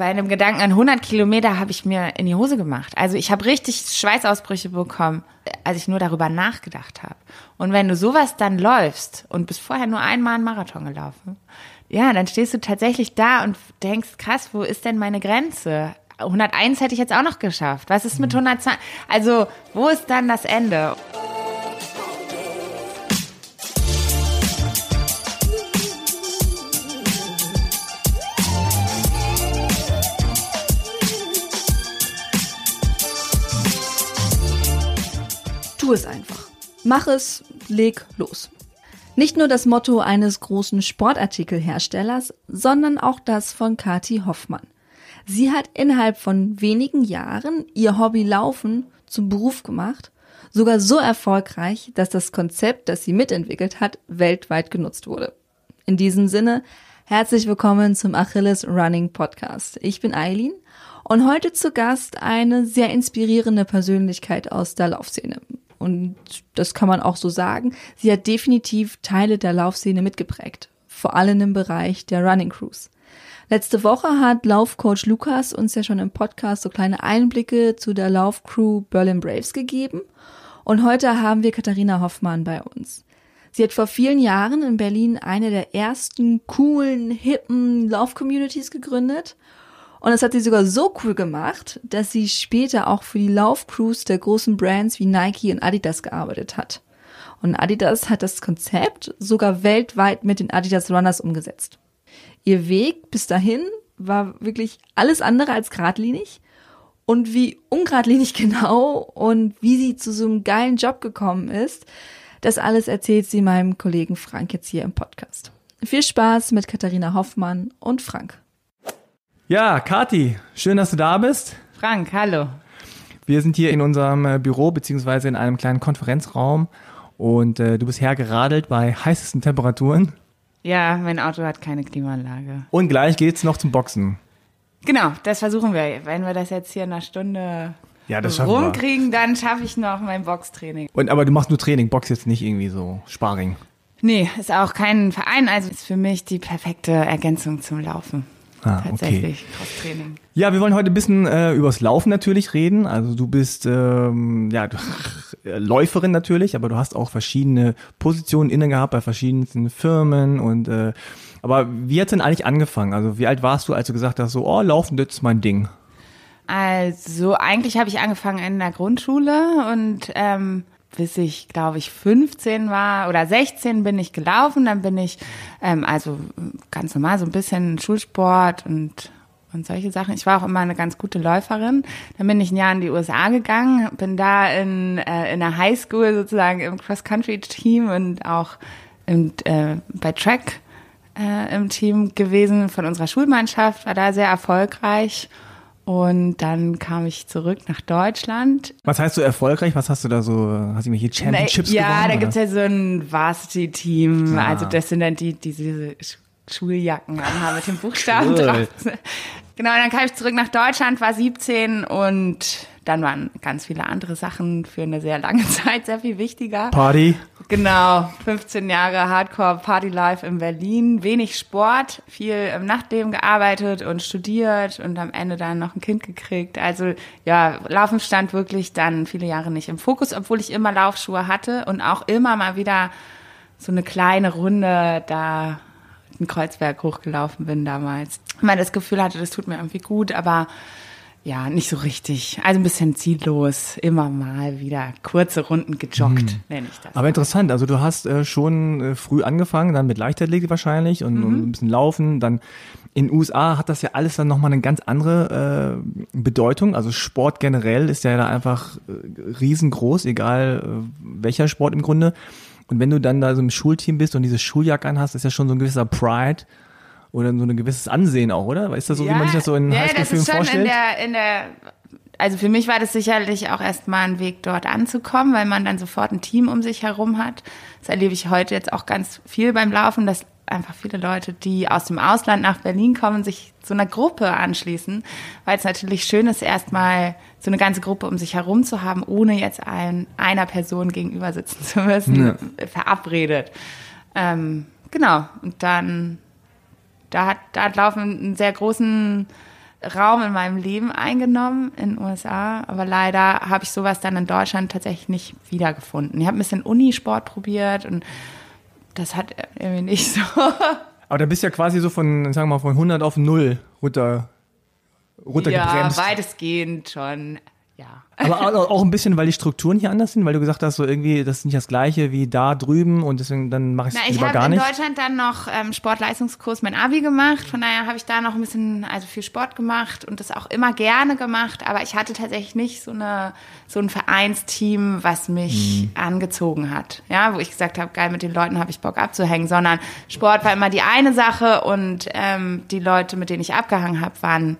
bei einem Gedanken an 100 Kilometer habe ich mir in die Hose gemacht. Also ich habe richtig Schweißausbrüche bekommen, als ich nur darüber nachgedacht habe. Und wenn du sowas dann läufst und bist vorher nur einmal einen Marathon gelaufen, ja, dann stehst du tatsächlich da und denkst, krass, wo ist denn meine Grenze? 101 hätte ich jetzt auch noch geschafft. Was ist mit 120? Also, wo ist dann das Ende? Tu es einfach. Mach es, leg los. Nicht nur das Motto eines großen Sportartikelherstellers, sondern auch das von Kati Hoffmann. Sie hat innerhalb von wenigen Jahren ihr Hobby Laufen zum Beruf gemacht, sogar so erfolgreich, dass das Konzept, das sie mitentwickelt hat, weltweit genutzt wurde. In diesem Sinne, herzlich willkommen zum Achilles Running Podcast. Ich bin Eileen und heute zu Gast eine sehr inspirierende Persönlichkeit aus der Laufszene. Und das kann man auch so sagen. Sie hat definitiv Teile der Laufszene mitgeprägt. Vor allem im Bereich der Running Crews. Letzte Woche hat Laufcoach Lukas uns ja schon im Podcast so kleine Einblicke zu der Laufcrew Berlin Braves gegeben. Und heute haben wir Katharina Hoffmann bei uns. Sie hat vor vielen Jahren in Berlin eine der ersten coolen, hippen Lauf-Communities gegründet und das hat sie sogar so cool gemacht, dass sie später auch für die Laufcrews der großen Brands wie Nike und Adidas gearbeitet hat. Und Adidas hat das Konzept sogar weltweit mit den Adidas Runners umgesetzt. Ihr Weg bis dahin war wirklich alles andere als geradlinig. Und wie ungradlinig genau und wie sie zu so einem geilen Job gekommen ist, das alles erzählt sie meinem Kollegen Frank jetzt hier im Podcast. Viel Spaß mit Katharina Hoffmann und Frank. Ja, Kati, schön, dass du da bist. Frank, hallo. Wir sind hier in unserem äh, Büro beziehungsweise in einem kleinen Konferenzraum und äh, du bist hergeradelt bei heißesten Temperaturen. Ja, mein Auto hat keine Klimaanlage. Und gleich geht's noch zum Boxen. Genau, das versuchen wir. Wenn wir das jetzt hier in einer Stunde ja, das rumkriegen, dann schaffe ich noch mein Boxtraining. Und aber du machst nur Training, Box jetzt nicht irgendwie so Sparring. Nee, ist auch kein Verein, also ist für mich die perfekte Ergänzung zum Laufen. Ah, Tatsächlich, okay. Crosstraining. Ja, wir wollen heute ein bisschen äh, übers Laufen natürlich reden. Also du bist ähm, ja Läuferin natürlich, aber du hast auch verschiedene Positionen inne gehabt bei verschiedensten Firmen und äh, aber wie hat denn eigentlich angefangen? Also wie alt warst du, als du gesagt hast, so oh Laufen, das ist mein Ding? Also eigentlich habe ich angefangen in der Grundschule und ähm, bis ich, glaube ich, 15 war oder 16 bin ich gelaufen. Dann bin ich, ähm, also ganz normal, so ein bisschen Schulsport und, und solche Sachen. Ich war auch immer eine ganz gute Läuferin. Dann bin ich ein Jahr in die USA gegangen, bin da in, äh, in der Highschool sozusagen im Cross-Country-Team und auch im, äh, bei Track äh, im Team gewesen von unserer Schulmannschaft, war da sehr erfolgreich. Und dann kam ich zurück nach Deutschland. Was heißt so erfolgreich? Was hast du da so, hast du hier Championships ja, gewonnen? Ja, da gibt es ja so ein Varsity-Team. Ah. Also das sind dann die, die diese Schuljacken haben mit dem Buchstaben cool. drauf. Genau, dann kam ich zurück nach Deutschland, war 17 und dann waren ganz viele andere Sachen für eine sehr lange Zeit sehr viel wichtiger. Party. Genau, 15 Jahre Hardcore Party Life in Berlin, wenig Sport, viel im Nachtleben gearbeitet und studiert und am Ende dann noch ein Kind gekriegt. Also ja, Laufen stand wirklich dann viele Jahre nicht im Fokus, obwohl ich immer Laufschuhe hatte und auch immer mal wieder so eine kleine Runde da in Kreuzberg hochgelaufen bin damals. Man das Gefühl hatte, das tut mir irgendwie gut, aber ja, nicht so richtig. Also ein bisschen ziellos, immer mal wieder kurze Runden gejoggt, mhm. nenne ich das. Aber interessant, also du hast äh, schon äh, früh angefangen, dann mit Leichtathletik wahrscheinlich und, mhm. und, ein bisschen Laufen, dann in den USA hat das ja alles dann nochmal eine ganz andere äh, Bedeutung. Also Sport generell ist ja da einfach äh, riesengroß, egal äh, welcher Sport im Grunde. Und wenn du dann da so im Schulteam bist und diese Schuljacke anhast, ist ja schon so ein gewisser Pride oder so ein gewisses Ansehen auch, oder? Ist das so, ja, wie man sich das so in ja, Highschool-Filmen vorstellt? In der, in der, also für mich war das sicherlich auch erstmal ein Weg, dort anzukommen, weil man dann sofort ein Team um sich herum hat. Das erlebe ich heute jetzt auch ganz viel beim Laufen, dass einfach viele Leute, die aus dem Ausland nach Berlin kommen, sich zu einer Gruppe anschließen, weil es natürlich schön ist, erstmal so eine ganze Gruppe um sich herum zu haben, ohne jetzt ein, einer Person gegenüber sitzen zu müssen, ja. verabredet. Ähm, genau. Und dann da hat, da hat Laufen einen sehr großen Raum in meinem Leben eingenommen in den USA, aber leider habe ich sowas dann in Deutschland tatsächlich nicht wiedergefunden. Ich habe ein bisschen Unisport probiert und das hat irgendwie nicht so. Aber da bist du ja quasi so von, sagen wir mal, von 100 auf 0 runter, runtergebremst. Ja, weitestgehend schon. Ja. Aber auch ein bisschen, weil die Strukturen hier anders sind, weil du gesagt hast, so irgendwie, das ist nicht das gleiche wie da drüben und deswegen dann mache ich es lieber gar nicht. Ich habe in Deutschland dann noch ähm, Sportleistungskurs mein Abi gemacht, von daher habe ich da noch ein bisschen, also viel Sport gemacht und das auch immer gerne gemacht, aber ich hatte tatsächlich nicht so eine so ein Vereinsteam, was mich mhm. angezogen hat, ja, wo ich gesagt habe, geil, mit den Leuten habe ich Bock abzuhängen, sondern Sport war immer die eine Sache und ähm, die Leute, mit denen ich abgehangen habe, waren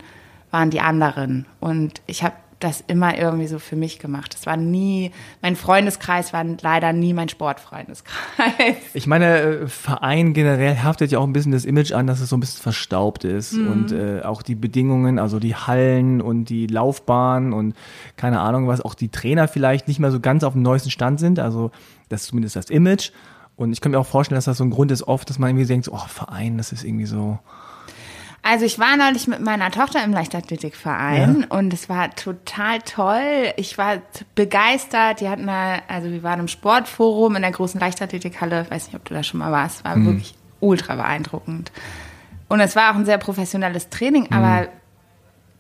waren die anderen und ich habe das immer irgendwie so für mich gemacht. Das war nie, mein Freundeskreis war leider nie mein Sportfreundeskreis. Ich meine, äh, Verein generell haftet ja auch ein bisschen das Image an, dass es so ein bisschen verstaubt ist mhm. und äh, auch die Bedingungen, also die Hallen und die Laufbahn und keine Ahnung was, auch die Trainer vielleicht nicht mehr so ganz auf dem neuesten Stand sind. Also das ist zumindest das Image. Und ich kann mir auch vorstellen, dass das so ein Grund ist oft, dass man irgendwie denkt, oh, Verein, das ist irgendwie so, also ich war neulich mit meiner Tochter im Leichtathletikverein ja. und es war total toll. Ich war begeistert. Die hatten da, also wir waren im Sportforum in der großen Leichtathletikhalle. Ich weiß nicht, ob du da schon mal warst. War mhm. wirklich ultra beeindruckend. Und es war auch ein sehr professionelles Training, mhm.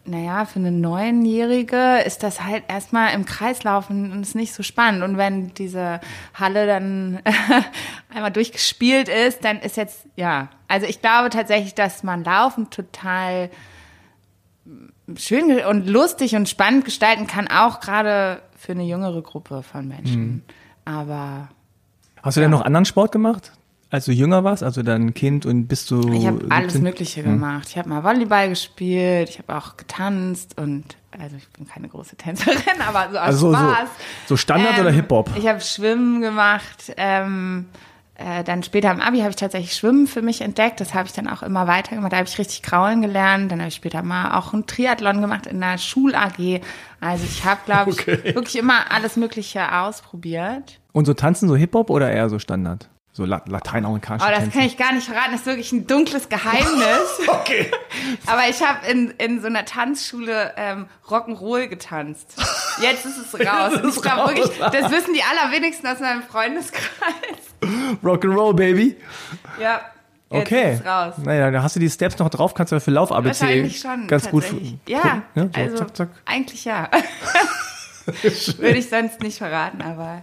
Naja, für eine Neunjährige ist das halt erstmal im Kreis laufen und ist nicht so spannend. Und wenn diese Halle dann einmal durchgespielt ist, dann ist jetzt, ja. Also ich glaube tatsächlich, dass man Laufen total schön und lustig und spannend gestalten kann, auch gerade für eine jüngere Gruppe von Menschen. Mhm. Aber. Hast du ja. denn noch anderen Sport gemacht? Als du jünger warst, also dein Kind und bist du. Ich habe alles Mögliche hm. gemacht. Ich habe mal Volleyball gespielt, ich habe auch getanzt und also ich bin keine große Tänzerin, aber so aus also Spaß. So, so Standard ähm, oder Hip Hop? Ich habe Schwimmen gemacht. Ähm, äh, dann später im Abi habe ich tatsächlich Schwimmen für mich entdeckt. Das habe ich dann auch immer weiter gemacht. Da habe ich richtig kraulen gelernt. Dann habe ich später mal auch einen Triathlon gemacht in der Schul-AG. Also ich habe, glaube ich, okay. wirklich immer alles Mögliche ausprobiert. Und so tanzen, so Hip-Hop oder eher so Standard? So lateinamerikanische Oh, das Tänze. kann ich gar nicht verraten. Das ist wirklich ein dunkles Geheimnis. okay. Aber ich habe in, in so einer Tanzschule ähm, Rock'n'Roll getanzt. Jetzt ist es raus. Und ich glaube wirklich, das wissen die allerwenigsten aus meinem Freundeskreis. Rock'n'Roll, Baby. Ja. Jetzt okay. Ist raus. Naja, da hast du die Steps noch drauf, kannst du für Lauf ABC Wahrscheinlich schon, ganz gut. Ja, ja so, also zack, zack. eigentlich ja. Würde ich sonst nicht verraten, aber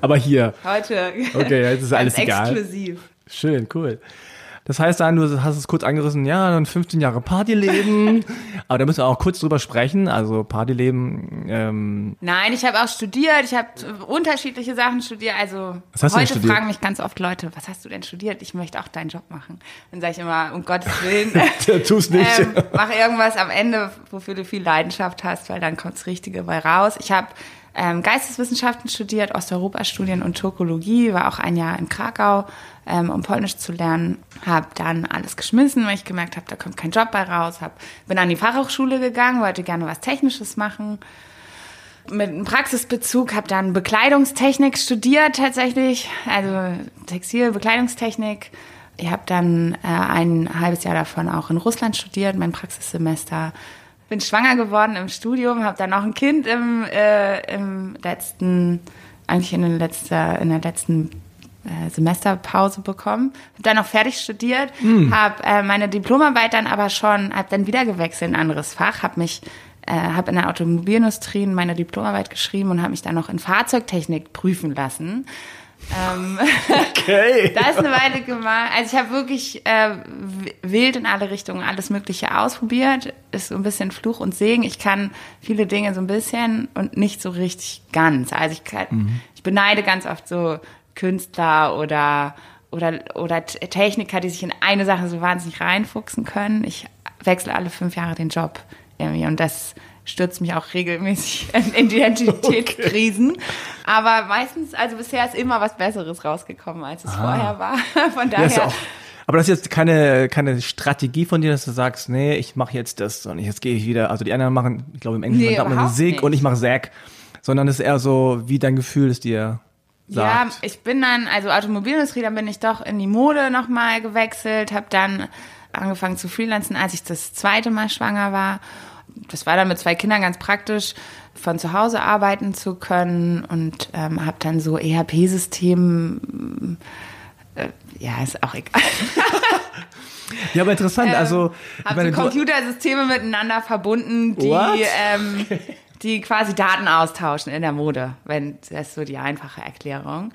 aber hier. Heute. Okay, jetzt ist alles egal. Exklusiv. Schön, cool. Das heißt dann, du hast es kurz angerissen, ja, dann 15 Jahre Partyleben. Aber da müssen wir auch kurz drüber sprechen. Also Partyleben. Ähm Nein, ich habe auch studiert. Ich habe unterschiedliche Sachen studiert. Also heute fragen mich ganz oft Leute, was hast du denn studiert? Ich möchte auch deinen Job machen. Dann sage ich immer, um Gottes Willen, tu's nicht. Ähm, mach irgendwas am Ende, wofür du viel Leidenschaft hast, weil dann kommt das Richtige bei raus. Ich habe ähm, Geisteswissenschaften studiert, Osteuropa-Studien und Turkologie, war auch ein Jahr in Krakau, ähm, um Polnisch zu lernen. Habe dann alles geschmissen, weil ich gemerkt habe, da kommt kein Job bei raus. Hab, bin an die Fachhochschule gegangen, wollte gerne was Technisches machen. Mit einem Praxisbezug habe dann Bekleidungstechnik studiert tatsächlich, also Textil, Bekleidungstechnik. Ich habe dann äh, ein halbes Jahr davon auch in Russland studiert, mein Praxissemester bin schwanger geworden im Studium, habe dann auch ein Kind im, äh, im letzten, eigentlich in, den letzter, in der letzten äh, Semesterpause bekommen. Habe dann auch fertig studiert, mm. habe äh, meine Diplomarbeit dann aber schon, habe dann wieder gewechselt in ein anderes Fach, habe mich äh, habe in der Automobilindustrie meine Diplomarbeit geschrieben und habe mich dann noch in Fahrzeugtechnik prüfen lassen. Ähm, okay. das eine Weile gemacht. Also ich habe wirklich äh, wild in alle Richtungen alles Mögliche ausprobiert. Ist so ein bisschen Fluch und Segen. Ich kann viele Dinge so ein bisschen und nicht so richtig ganz. Also ich, kann, mhm. ich beneide ganz oft so Künstler oder oder oder Techniker, die sich in eine Sache so wahnsinnig reinfuchsen können. Ich wechsle alle fünf Jahre den Job irgendwie und das stürzt mich auch regelmäßig in Identitätskrisen. Okay. Aber meistens, also bisher ist immer was Besseres rausgekommen, als es ah. vorher war. Von daher. Ja, aber das ist jetzt keine, keine Strategie von dir, dass du sagst, nee, ich mache jetzt das und jetzt gehe ich wieder. Also die anderen machen, ich glaube im Englischen nee, sagt man Sig und ich mache Zack. Sondern es ist eher so, wie dein Gefühl es dir sagt. Ja, ich bin dann, also Automobilindustrie, dann bin ich doch in die Mode nochmal gewechselt, habe dann angefangen zu freelancen, als ich das zweite Mal schwanger war. Das war dann mit zwei Kindern ganz praktisch, von zu Hause arbeiten zu können und ähm, habe dann so ERP-System, äh, ja, ist auch egal. Ja, aber interessant. also, ähm, habe so Computersysteme miteinander verbunden, die, ähm, die quasi Daten austauschen in der Mode, wenn das ist so die einfache Erklärung.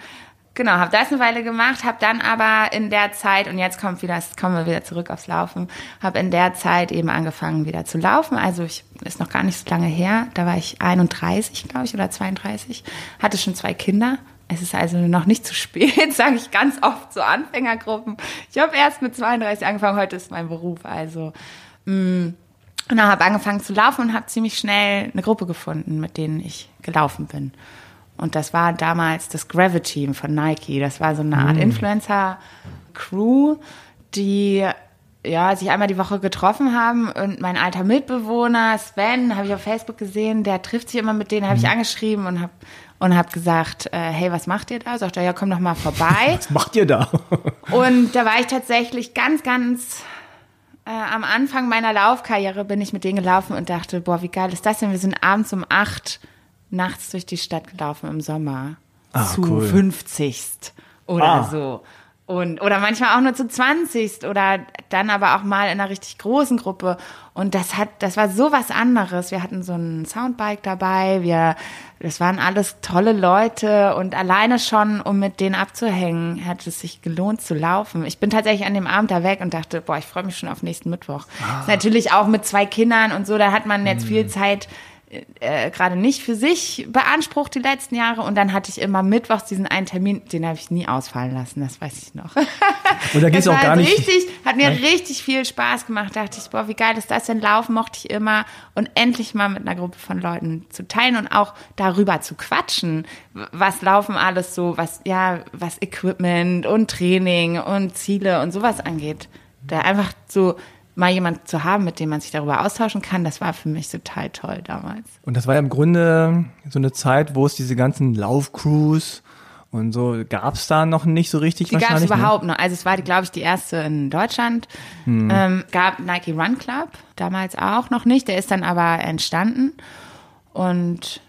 Genau, habe das eine Weile gemacht, habe dann aber in der Zeit und jetzt kommt wieder, kommen wir wieder zurück aufs Laufen, habe in der Zeit eben angefangen wieder zu laufen. Also ich ist noch gar nicht so lange her. Da war ich 31, glaube ich, oder 32, hatte schon zwei Kinder. Es ist also noch nicht zu spät, sage ich ganz oft zu Anfängergruppen. Ich habe erst mit 32 angefangen. Heute ist mein Beruf, also mh, mm, und dann habe angefangen zu laufen und habe ziemlich schnell eine Gruppe gefunden, mit denen ich gelaufen bin. Und das war damals das Gravity von Nike. Das war so eine Art mm. Influencer-Crew, die ja, sich einmal die Woche getroffen haben und mein alter Mitbewohner Sven, habe ich auf Facebook gesehen, der trifft sich immer mit denen, habe ich mm. angeschrieben und habe und habe gesagt, äh, hey, was macht ihr da? Sagt er, ja, komm doch mal vorbei. was macht ihr da? und da war ich tatsächlich ganz, ganz äh, am Anfang meiner Laufkarriere bin ich mit denen gelaufen und dachte, boah, wie geil ist das denn? Wir sind abends um acht nachts durch die Stadt gelaufen im Sommer. Ah, zu cool. 50. oder ah. so. Und, oder manchmal auch nur zu 20. oder dann aber auch mal in einer richtig großen Gruppe. Und das hat, das war so was anderes. Wir hatten so ein Soundbike dabei, wir, das waren alles tolle Leute und alleine schon, um mit denen abzuhängen, hat es sich gelohnt zu laufen. Ich bin tatsächlich an dem Abend da weg und dachte, boah, ich freue mich schon auf nächsten Mittwoch. Ah. Natürlich auch mit zwei Kindern und so, da hat man jetzt viel mhm. Zeit, äh, gerade nicht für sich beansprucht die letzten Jahre und dann hatte ich immer mittwochs diesen einen Termin, den habe ich nie ausfallen lassen, das weiß ich noch. Und da geht es auch gar nicht. Richtig, hat mir ja. richtig viel Spaß gemacht, dachte ich, boah, wie geil ist das denn? Laufen mochte ich immer und endlich mal mit einer Gruppe von Leuten zu teilen und auch darüber zu quatschen, was laufen alles so, was ja, was Equipment und Training und Ziele und sowas angeht. Da einfach so mal jemand zu haben, mit dem man sich darüber austauschen kann, das war für mich total toll damals. Und das war ja im Grunde so eine Zeit, wo es diese ganzen Laufcrews und so gab es da noch nicht so richtig die gab es überhaupt noch. Also es war, glaube ich, die erste in Deutschland. Hm. Ähm, gab Nike Run Club damals auch noch nicht. Der ist dann aber entstanden. Und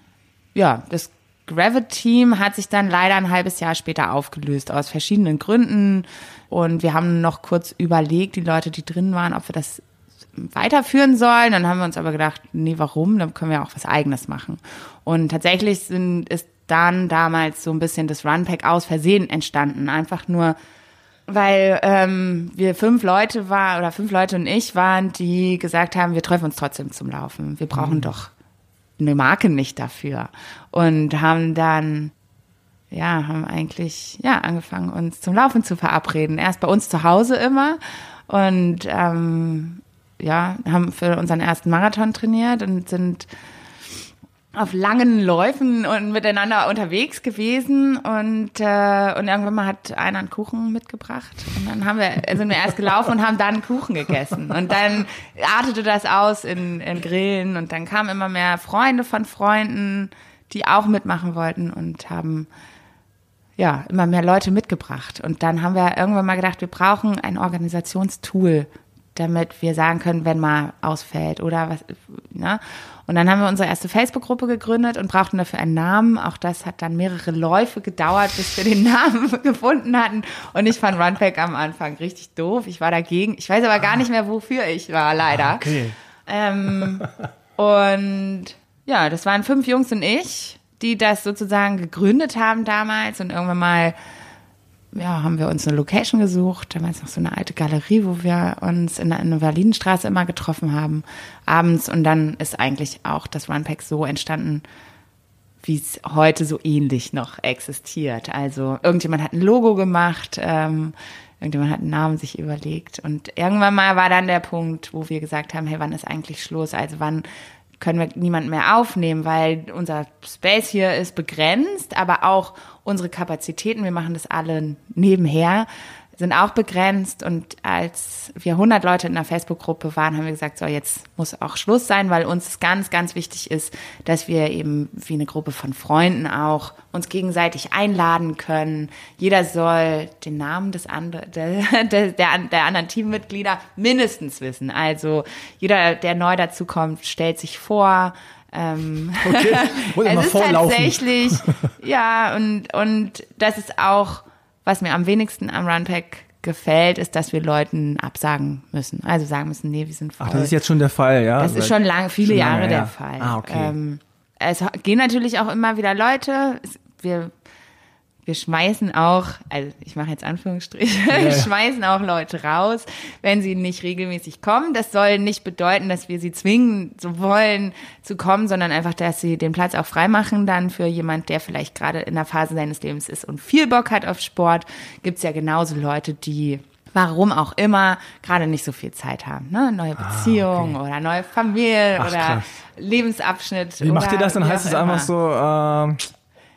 ja, das Gravity Team hat sich dann leider ein halbes Jahr später aufgelöst aus verschiedenen Gründen. Und wir haben noch kurz überlegt, die Leute, die drin waren, ob wir das weiterführen sollen. Dann haben wir uns aber gedacht, nee, warum? Dann können wir auch was Eigenes machen. Und tatsächlich sind, ist dann damals so ein bisschen das Runpack aus Versehen entstanden. Einfach nur, weil ähm, wir fünf Leute waren oder fünf Leute und ich waren, die gesagt haben, wir treffen uns trotzdem zum Laufen. Wir brauchen mhm. doch eine Marke nicht dafür. Und haben dann ja, haben eigentlich ja angefangen, uns zum Laufen zu verabreden. Erst bei uns zu Hause immer und ähm, ja, haben für unseren ersten Marathon trainiert und sind auf langen Läufen und miteinander unterwegs gewesen und äh, und irgendwann mal hat einer einen Kuchen mitgebracht und dann haben wir sind wir erst gelaufen und haben dann Kuchen gegessen und dann artete das aus in, in Grillen und dann kamen immer mehr Freunde von Freunden, die auch mitmachen wollten und haben ja, immer mehr Leute mitgebracht. Und dann haben wir irgendwann mal gedacht, wir brauchen ein Organisationstool, damit wir sagen können, wenn mal ausfällt oder was. Ne? Und dann haben wir unsere erste Facebook-Gruppe gegründet und brauchten dafür einen Namen. Auch das hat dann mehrere Läufe gedauert, bis wir den Namen gefunden hatten. Und ich fand Runpack am Anfang richtig doof. Ich war dagegen. Ich weiß aber gar nicht mehr, wofür ich war, leider. Okay. Ähm, und ja, das waren fünf Jungs und ich die das sozusagen gegründet haben damals und irgendwann mal ja, haben wir uns eine Location gesucht, damals noch so eine alte Galerie, wo wir uns in der Invalidenstraße immer getroffen haben, abends. Und dann ist eigentlich auch das Runpack so entstanden, wie es heute so ähnlich noch existiert. Also irgendjemand hat ein Logo gemacht, ähm, irgendjemand hat einen Namen sich überlegt. Und irgendwann mal war dann der Punkt, wo wir gesagt haben, hey, wann ist eigentlich Schluss? Also wann können wir niemanden mehr aufnehmen, weil unser Space hier ist begrenzt, aber auch unsere Kapazitäten, wir machen das alle nebenher, sind auch begrenzt. Und als wir 100 Leute in einer Facebook-Gruppe waren, haben wir gesagt, so jetzt muss auch Schluss sein, weil uns ganz, ganz wichtig ist, dass wir eben wie eine Gruppe von Freunden auch uns gegenseitig einladen können. Jeder soll den Namen des anderen, der, der, der anderen Teammitglieder mindestens wissen. Also jeder, der neu dazukommt, stellt sich vor, ähm, okay. es ist tatsächlich, ja, und, und das ist auch was mir am wenigsten am Runpack gefällt, ist, dass wir Leuten absagen müssen. Also sagen müssen, nee, wir sind voll. Ach, das ist jetzt schon der Fall, ja? Das ist schon lange, viele schon Jahre lange, der ja. Fall. Ah, okay. Ähm, es gehen natürlich auch immer wieder Leute. Wir wir schmeißen auch, also ich mache jetzt Anführungsstriche, ja. wir schmeißen auch Leute raus, wenn sie nicht regelmäßig kommen. Das soll nicht bedeuten, dass wir sie zwingen, so wollen zu kommen, sondern einfach, dass sie den Platz auch freimachen dann für jemand, der vielleicht gerade in der Phase seines Lebens ist und viel Bock hat auf Sport. Gibt's ja genauso Leute, die warum auch immer, gerade nicht so viel Zeit haben. Ne? Neue Beziehung ah, okay. oder neue Familie Ach, oder krass. Lebensabschnitt. Wie macht ihr das? Dann heißt es einfach so, äh,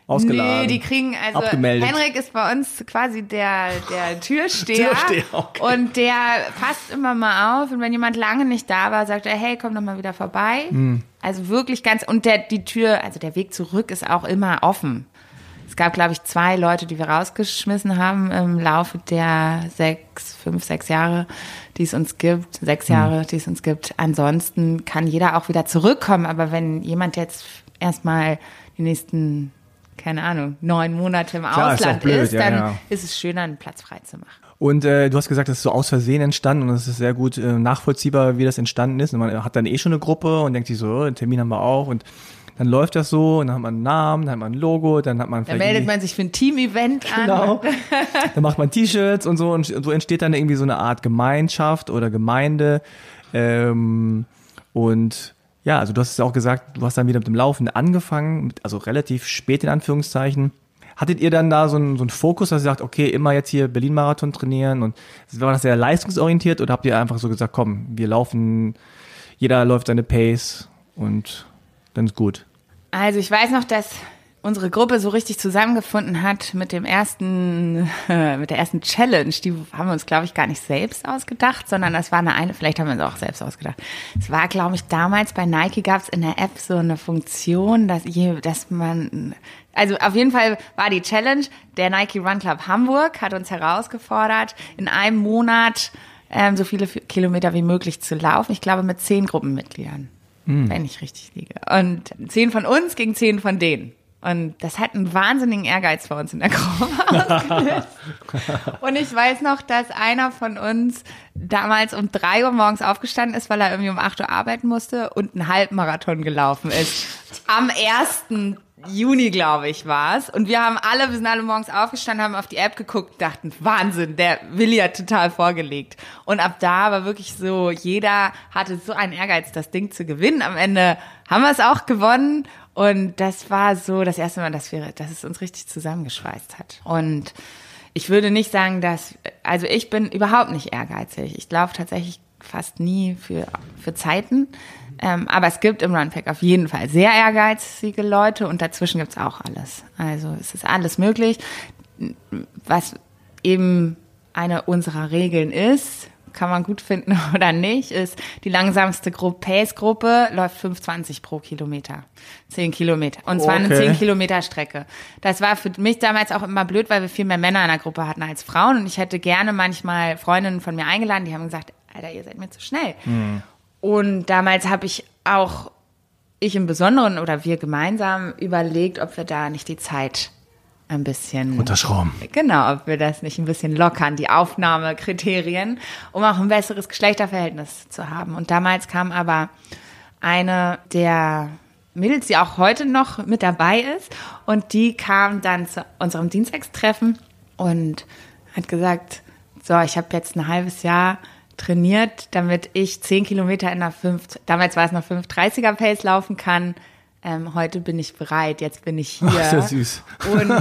ausgeladen. Nee, die kriegen, also abgemeldet. Henrik ist bei uns quasi der, der Türsteher. Türsteher okay. Und der passt immer mal auf. Und wenn jemand lange nicht da war, sagt er, hey, komm doch mal wieder vorbei. Mhm. Also wirklich ganz, und der, die Tür, also der Weg zurück ist auch immer offen. Es gab, glaube ich, zwei Leute, die wir rausgeschmissen haben im Laufe der sechs, fünf, sechs Jahre, die es uns gibt, sechs hm. Jahre, die es uns gibt. Ansonsten kann jeder auch wieder zurückkommen. Aber wenn jemand jetzt erstmal die nächsten keine Ahnung, neun Monate im Klar, Ausland ist, blöd, ist dann ja. ist es schöner, einen Platz frei zu machen. Und äh, du hast gesagt, das ist so aus Versehen entstanden und es ist sehr gut äh, nachvollziehbar, wie das entstanden ist. Und man hat dann eh schon eine Gruppe und denkt sich so, oh, den Termin haben wir auch und dann läuft das so und dann hat man einen Namen, dann hat man ein Logo, dann hat man Dann meldet man sich für ein Team-Event an. Genau. dann macht man T-Shirts und so und so entsteht dann irgendwie so eine Art Gemeinschaft oder Gemeinde. Ähm, und ja, also du hast es ja auch gesagt, du hast dann wieder mit dem Laufen angefangen, also relativ spät in Anführungszeichen. Hattet ihr dann da so einen, so einen Fokus, dass ihr sagt, okay, immer jetzt hier Berlin-Marathon trainieren und war das sehr leistungsorientiert oder habt ihr einfach so gesagt, komm, wir laufen, jeder läuft seine Pace und dann ist gut? Also ich weiß noch, dass unsere Gruppe so richtig zusammengefunden hat mit dem ersten, äh, mit der ersten Challenge, die haben wir uns, glaube ich, gar nicht selbst ausgedacht, sondern das war eine, eine vielleicht haben wir uns auch selbst ausgedacht. Es war, glaube ich, damals bei Nike gab es in der App so eine Funktion, dass, je, dass man, also auf jeden Fall war die Challenge, der Nike Run Club Hamburg hat uns herausgefordert, in einem Monat ähm, so viele Kilometer wie möglich zu laufen. Ich glaube, mit zehn Gruppenmitgliedern. Hm. Wenn ich richtig liege. Und zehn von uns gegen zehn von denen. Und das hat einen wahnsinnigen Ehrgeiz bei uns in der Gruppe ausgelöst. Und ich weiß noch, dass einer von uns damals um drei Uhr morgens aufgestanden ist, weil er irgendwie um acht Uhr arbeiten musste und einen Halbmarathon gelaufen ist. Am ersten Juni, glaube ich, war's. Und wir haben alle, wir sind alle morgens aufgestanden, haben auf die App geguckt, dachten, Wahnsinn, der Willi hat total vorgelegt. Und ab da war wirklich so, jeder hatte so einen Ehrgeiz, das Ding zu gewinnen. Am Ende haben wir es auch gewonnen. Und das war so das erste Mal, dass wir, dass es uns richtig zusammengeschweißt hat. Und ich würde nicht sagen, dass, also ich bin überhaupt nicht ehrgeizig. Ich laufe tatsächlich fast nie für, für Zeiten. Ähm, aber es gibt im Runpack auf jeden Fall sehr ehrgeizige Leute und dazwischen gibt's auch alles. Also es ist alles möglich. Was eben eine unserer Regeln ist, kann man gut finden oder nicht, ist die langsamste Pace-Gruppe läuft 5,20 pro Kilometer. 10 Kilometer. Und zwar okay. eine 10 Kilometer Strecke. Das war für mich damals auch immer blöd, weil wir viel mehr Männer in der Gruppe hatten als Frauen. Und ich hätte gerne manchmal Freundinnen von mir eingeladen, die haben gesagt, Alter, ihr seid mir zu schnell. Mhm. Und damals habe ich auch, ich im Besonderen oder wir gemeinsam überlegt, ob wir da nicht die Zeit ein bisschen unterschrauben. Genau, ob wir das nicht ein bisschen lockern, die Aufnahmekriterien, um auch ein besseres Geschlechterverhältnis zu haben. Und damals kam aber eine der Mädels, die auch heute noch mit dabei ist, und die kam dann zu unserem Dienstagstreffen und hat gesagt, so, ich habe jetzt ein halbes Jahr trainiert, damit ich zehn Kilometer in einer 5, damals war es noch 5,30er Pace laufen kann ähm, heute bin ich bereit, jetzt bin ich hier. Ach, ist ja süß. Und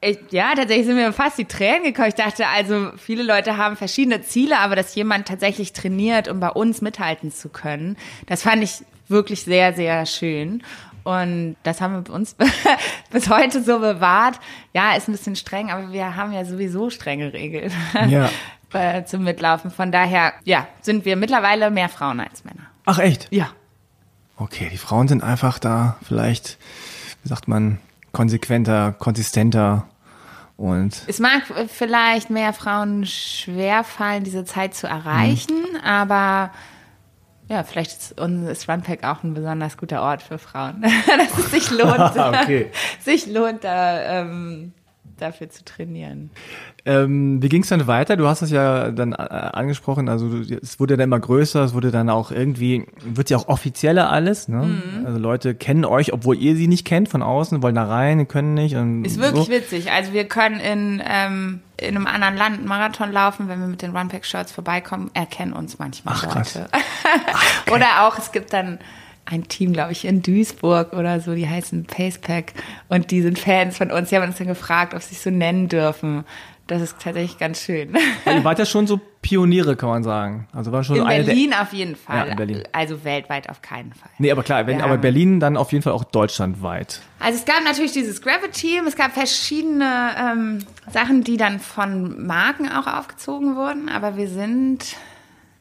ich, ja, tatsächlich sind mir fast die Tränen gekommen. Ich dachte, also viele Leute haben verschiedene Ziele, aber dass jemand tatsächlich trainiert, um bei uns mithalten zu können, das fand ich wirklich sehr, sehr schön. Und das haben wir uns bis heute so bewahrt. Ja, ist ein bisschen streng, aber wir haben ja sowieso strenge Regeln Ja. zum Mitlaufen. Von daher, ja, sind wir mittlerweile mehr Frauen als Männer. Ach echt? Ja. Okay, die Frauen sind einfach da vielleicht, wie sagt man, konsequenter, konsistenter und Es mag vielleicht mehr Frauen schwerfallen, diese Zeit zu erreichen, aber ja, vielleicht ist Runpack auch ein besonders guter Ort für Frauen, dass es sich lohnt, Okay. sich lohnt, da, ähm, dafür zu trainieren. Ähm, wie ging es dann weiter? Du hast es ja dann äh, angesprochen, also es wurde dann immer größer, es wurde dann auch irgendwie, wird ja auch offizieller alles, ne? Mhm. Also Leute kennen euch, obwohl ihr sie nicht kennt von außen, wollen da rein, können nicht. Ist wirklich so. witzig. Also wir können in, ähm, in einem anderen Land einen Marathon laufen, wenn wir mit den Runpack-Shirts vorbeikommen, erkennen uns manchmal Ach. Leute. oder auch, es gibt dann ein Team, glaube ich, in Duisburg oder so, die heißen Pacepack und die sind Fans von uns. Die haben uns dann gefragt, ob sie sich so nennen dürfen. Das ist tatsächlich ganz schön. Ihr wart ja schon so Pioniere, kann man sagen. Also war schon In eine Berlin auf jeden Fall. Ja, in Berlin. Also weltweit auf keinen Fall. Der, nee, aber klar, wenn, Wir aber Berlin dann auf jeden Fall auch deutschlandweit. Also es gab natürlich dieses Gravity-Team, es gab verschiedene ähm, Sachen, die dann von Marken auch aufgezogen wurden, aber wir sind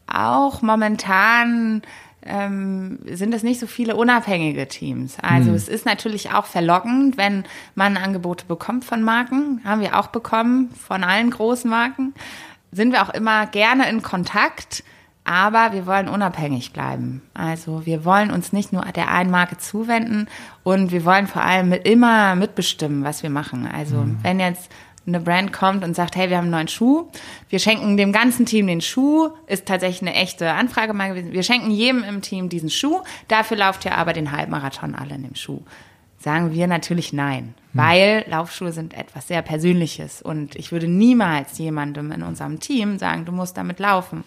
auch momentan ähm, sind es nicht so viele unabhängige Teams. Also es ist natürlich auch verlockend, wenn man Angebote bekommt von Marken. Haben wir auch bekommen von allen großen Marken. Sind wir auch immer gerne in Kontakt. Aber wir wollen unabhängig bleiben. Also wir wollen uns nicht nur der einen Marke zuwenden und wir wollen vor allem mit, immer mitbestimmen, was wir machen. Also wenn jetzt eine Brand kommt und sagt, hey, wir haben einen neuen Schuh, wir schenken dem ganzen Team den Schuh, ist tatsächlich eine echte Anfrage mal gewesen. Wir schenken jedem im Team diesen Schuh, dafür lauft ihr aber den Halbmarathon alle in dem Schuh. Sagen wir natürlich nein, weil Laufschuhe sind etwas sehr Persönliches und ich würde niemals jemandem in unserem Team sagen, du musst damit laufen.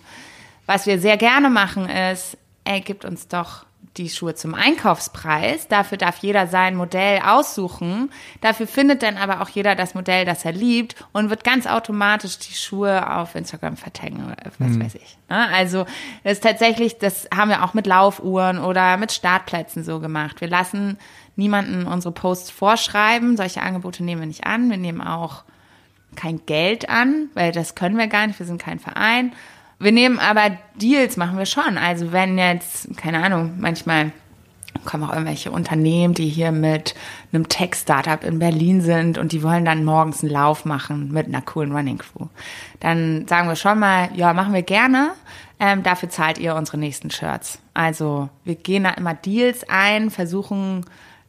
Was wir sehr gerne machen ist, ey, gibt uns doch die Schuhe zum Einkaufspreis. Dafür darf jeder sein Modell aussuchen. Dafür findet dann aber auch jeder das Modell, das er liebt und wird ganz automatisch die Schuhe auf Instagram vertaggen oder was weiß ich. Ne? Also das ist tatsächlich, das haben wir auch mit Laufuhren oder mit Startplätzen so gemacht. Wir lassen niemanden unsere Posts vorschreiben. Solche Angebote nehmen wir nicht an. Wir nehmen auch kein Geld an, weil das können wir gar nicht, wir sind kein Verein. Wir nehmen aber Deals, machen wir schon. Also wenn jetzt, keine Ahnung, manchmal kommen auch irgendwelche Unternehmen, die hier mit einem Tech-Startup in Berlin sind und die wollen dann morgens einen Lauf machen mit einer coolen Running Crew. Dann sagen wir schon mal, ja, machen wir gerne. Ähm, dafür zahlt ihr unsere nächsten Shirts. Also wir gehen da immer Deals ein, versuchen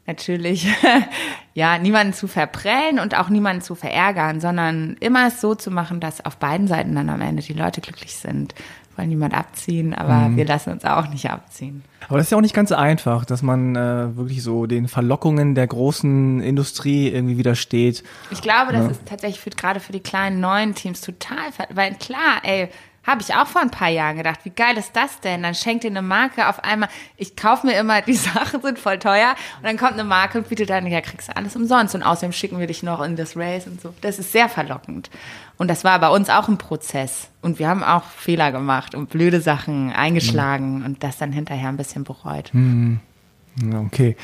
natürlich, ja, niemanden zu verprellen und auch niemanden zu verärgern, sondern immer es so zu machen, dass auf beiden Seiten dann am Ende die Leute glücklich sind. Wir wollen niemand abziehen, aber wir lassen uns auch nicht abziehen. Aber das ist ja auch nicht ganz einfach, dass man äh, wirklich so den Verlockungen der großen Industrie irgendwie widersteht. Ich glaube, das ist tatsächlich für, gerade für die kleinen neuen Teams total, weil klar, ey, habe ich auch vor ein paar Jahren gedacht, wie geil ist das denn? Dann schenkt dir eine Marke auf einmal, ich kaufe mir immer, die Sachen sind voll teuer und dann kommt eine Marke und bietet dann, ja, kriegst du alles umsonst und außerdem schicken wir dich noch in das Race und so. Das ist sehr verlockend. Und das war bei uns auch ein Prozess. Und wir haben auch Fehler gemacht und blöde Sachen eingeschlagen und das dann hinterher ein bisschen bereut. Ja, okay.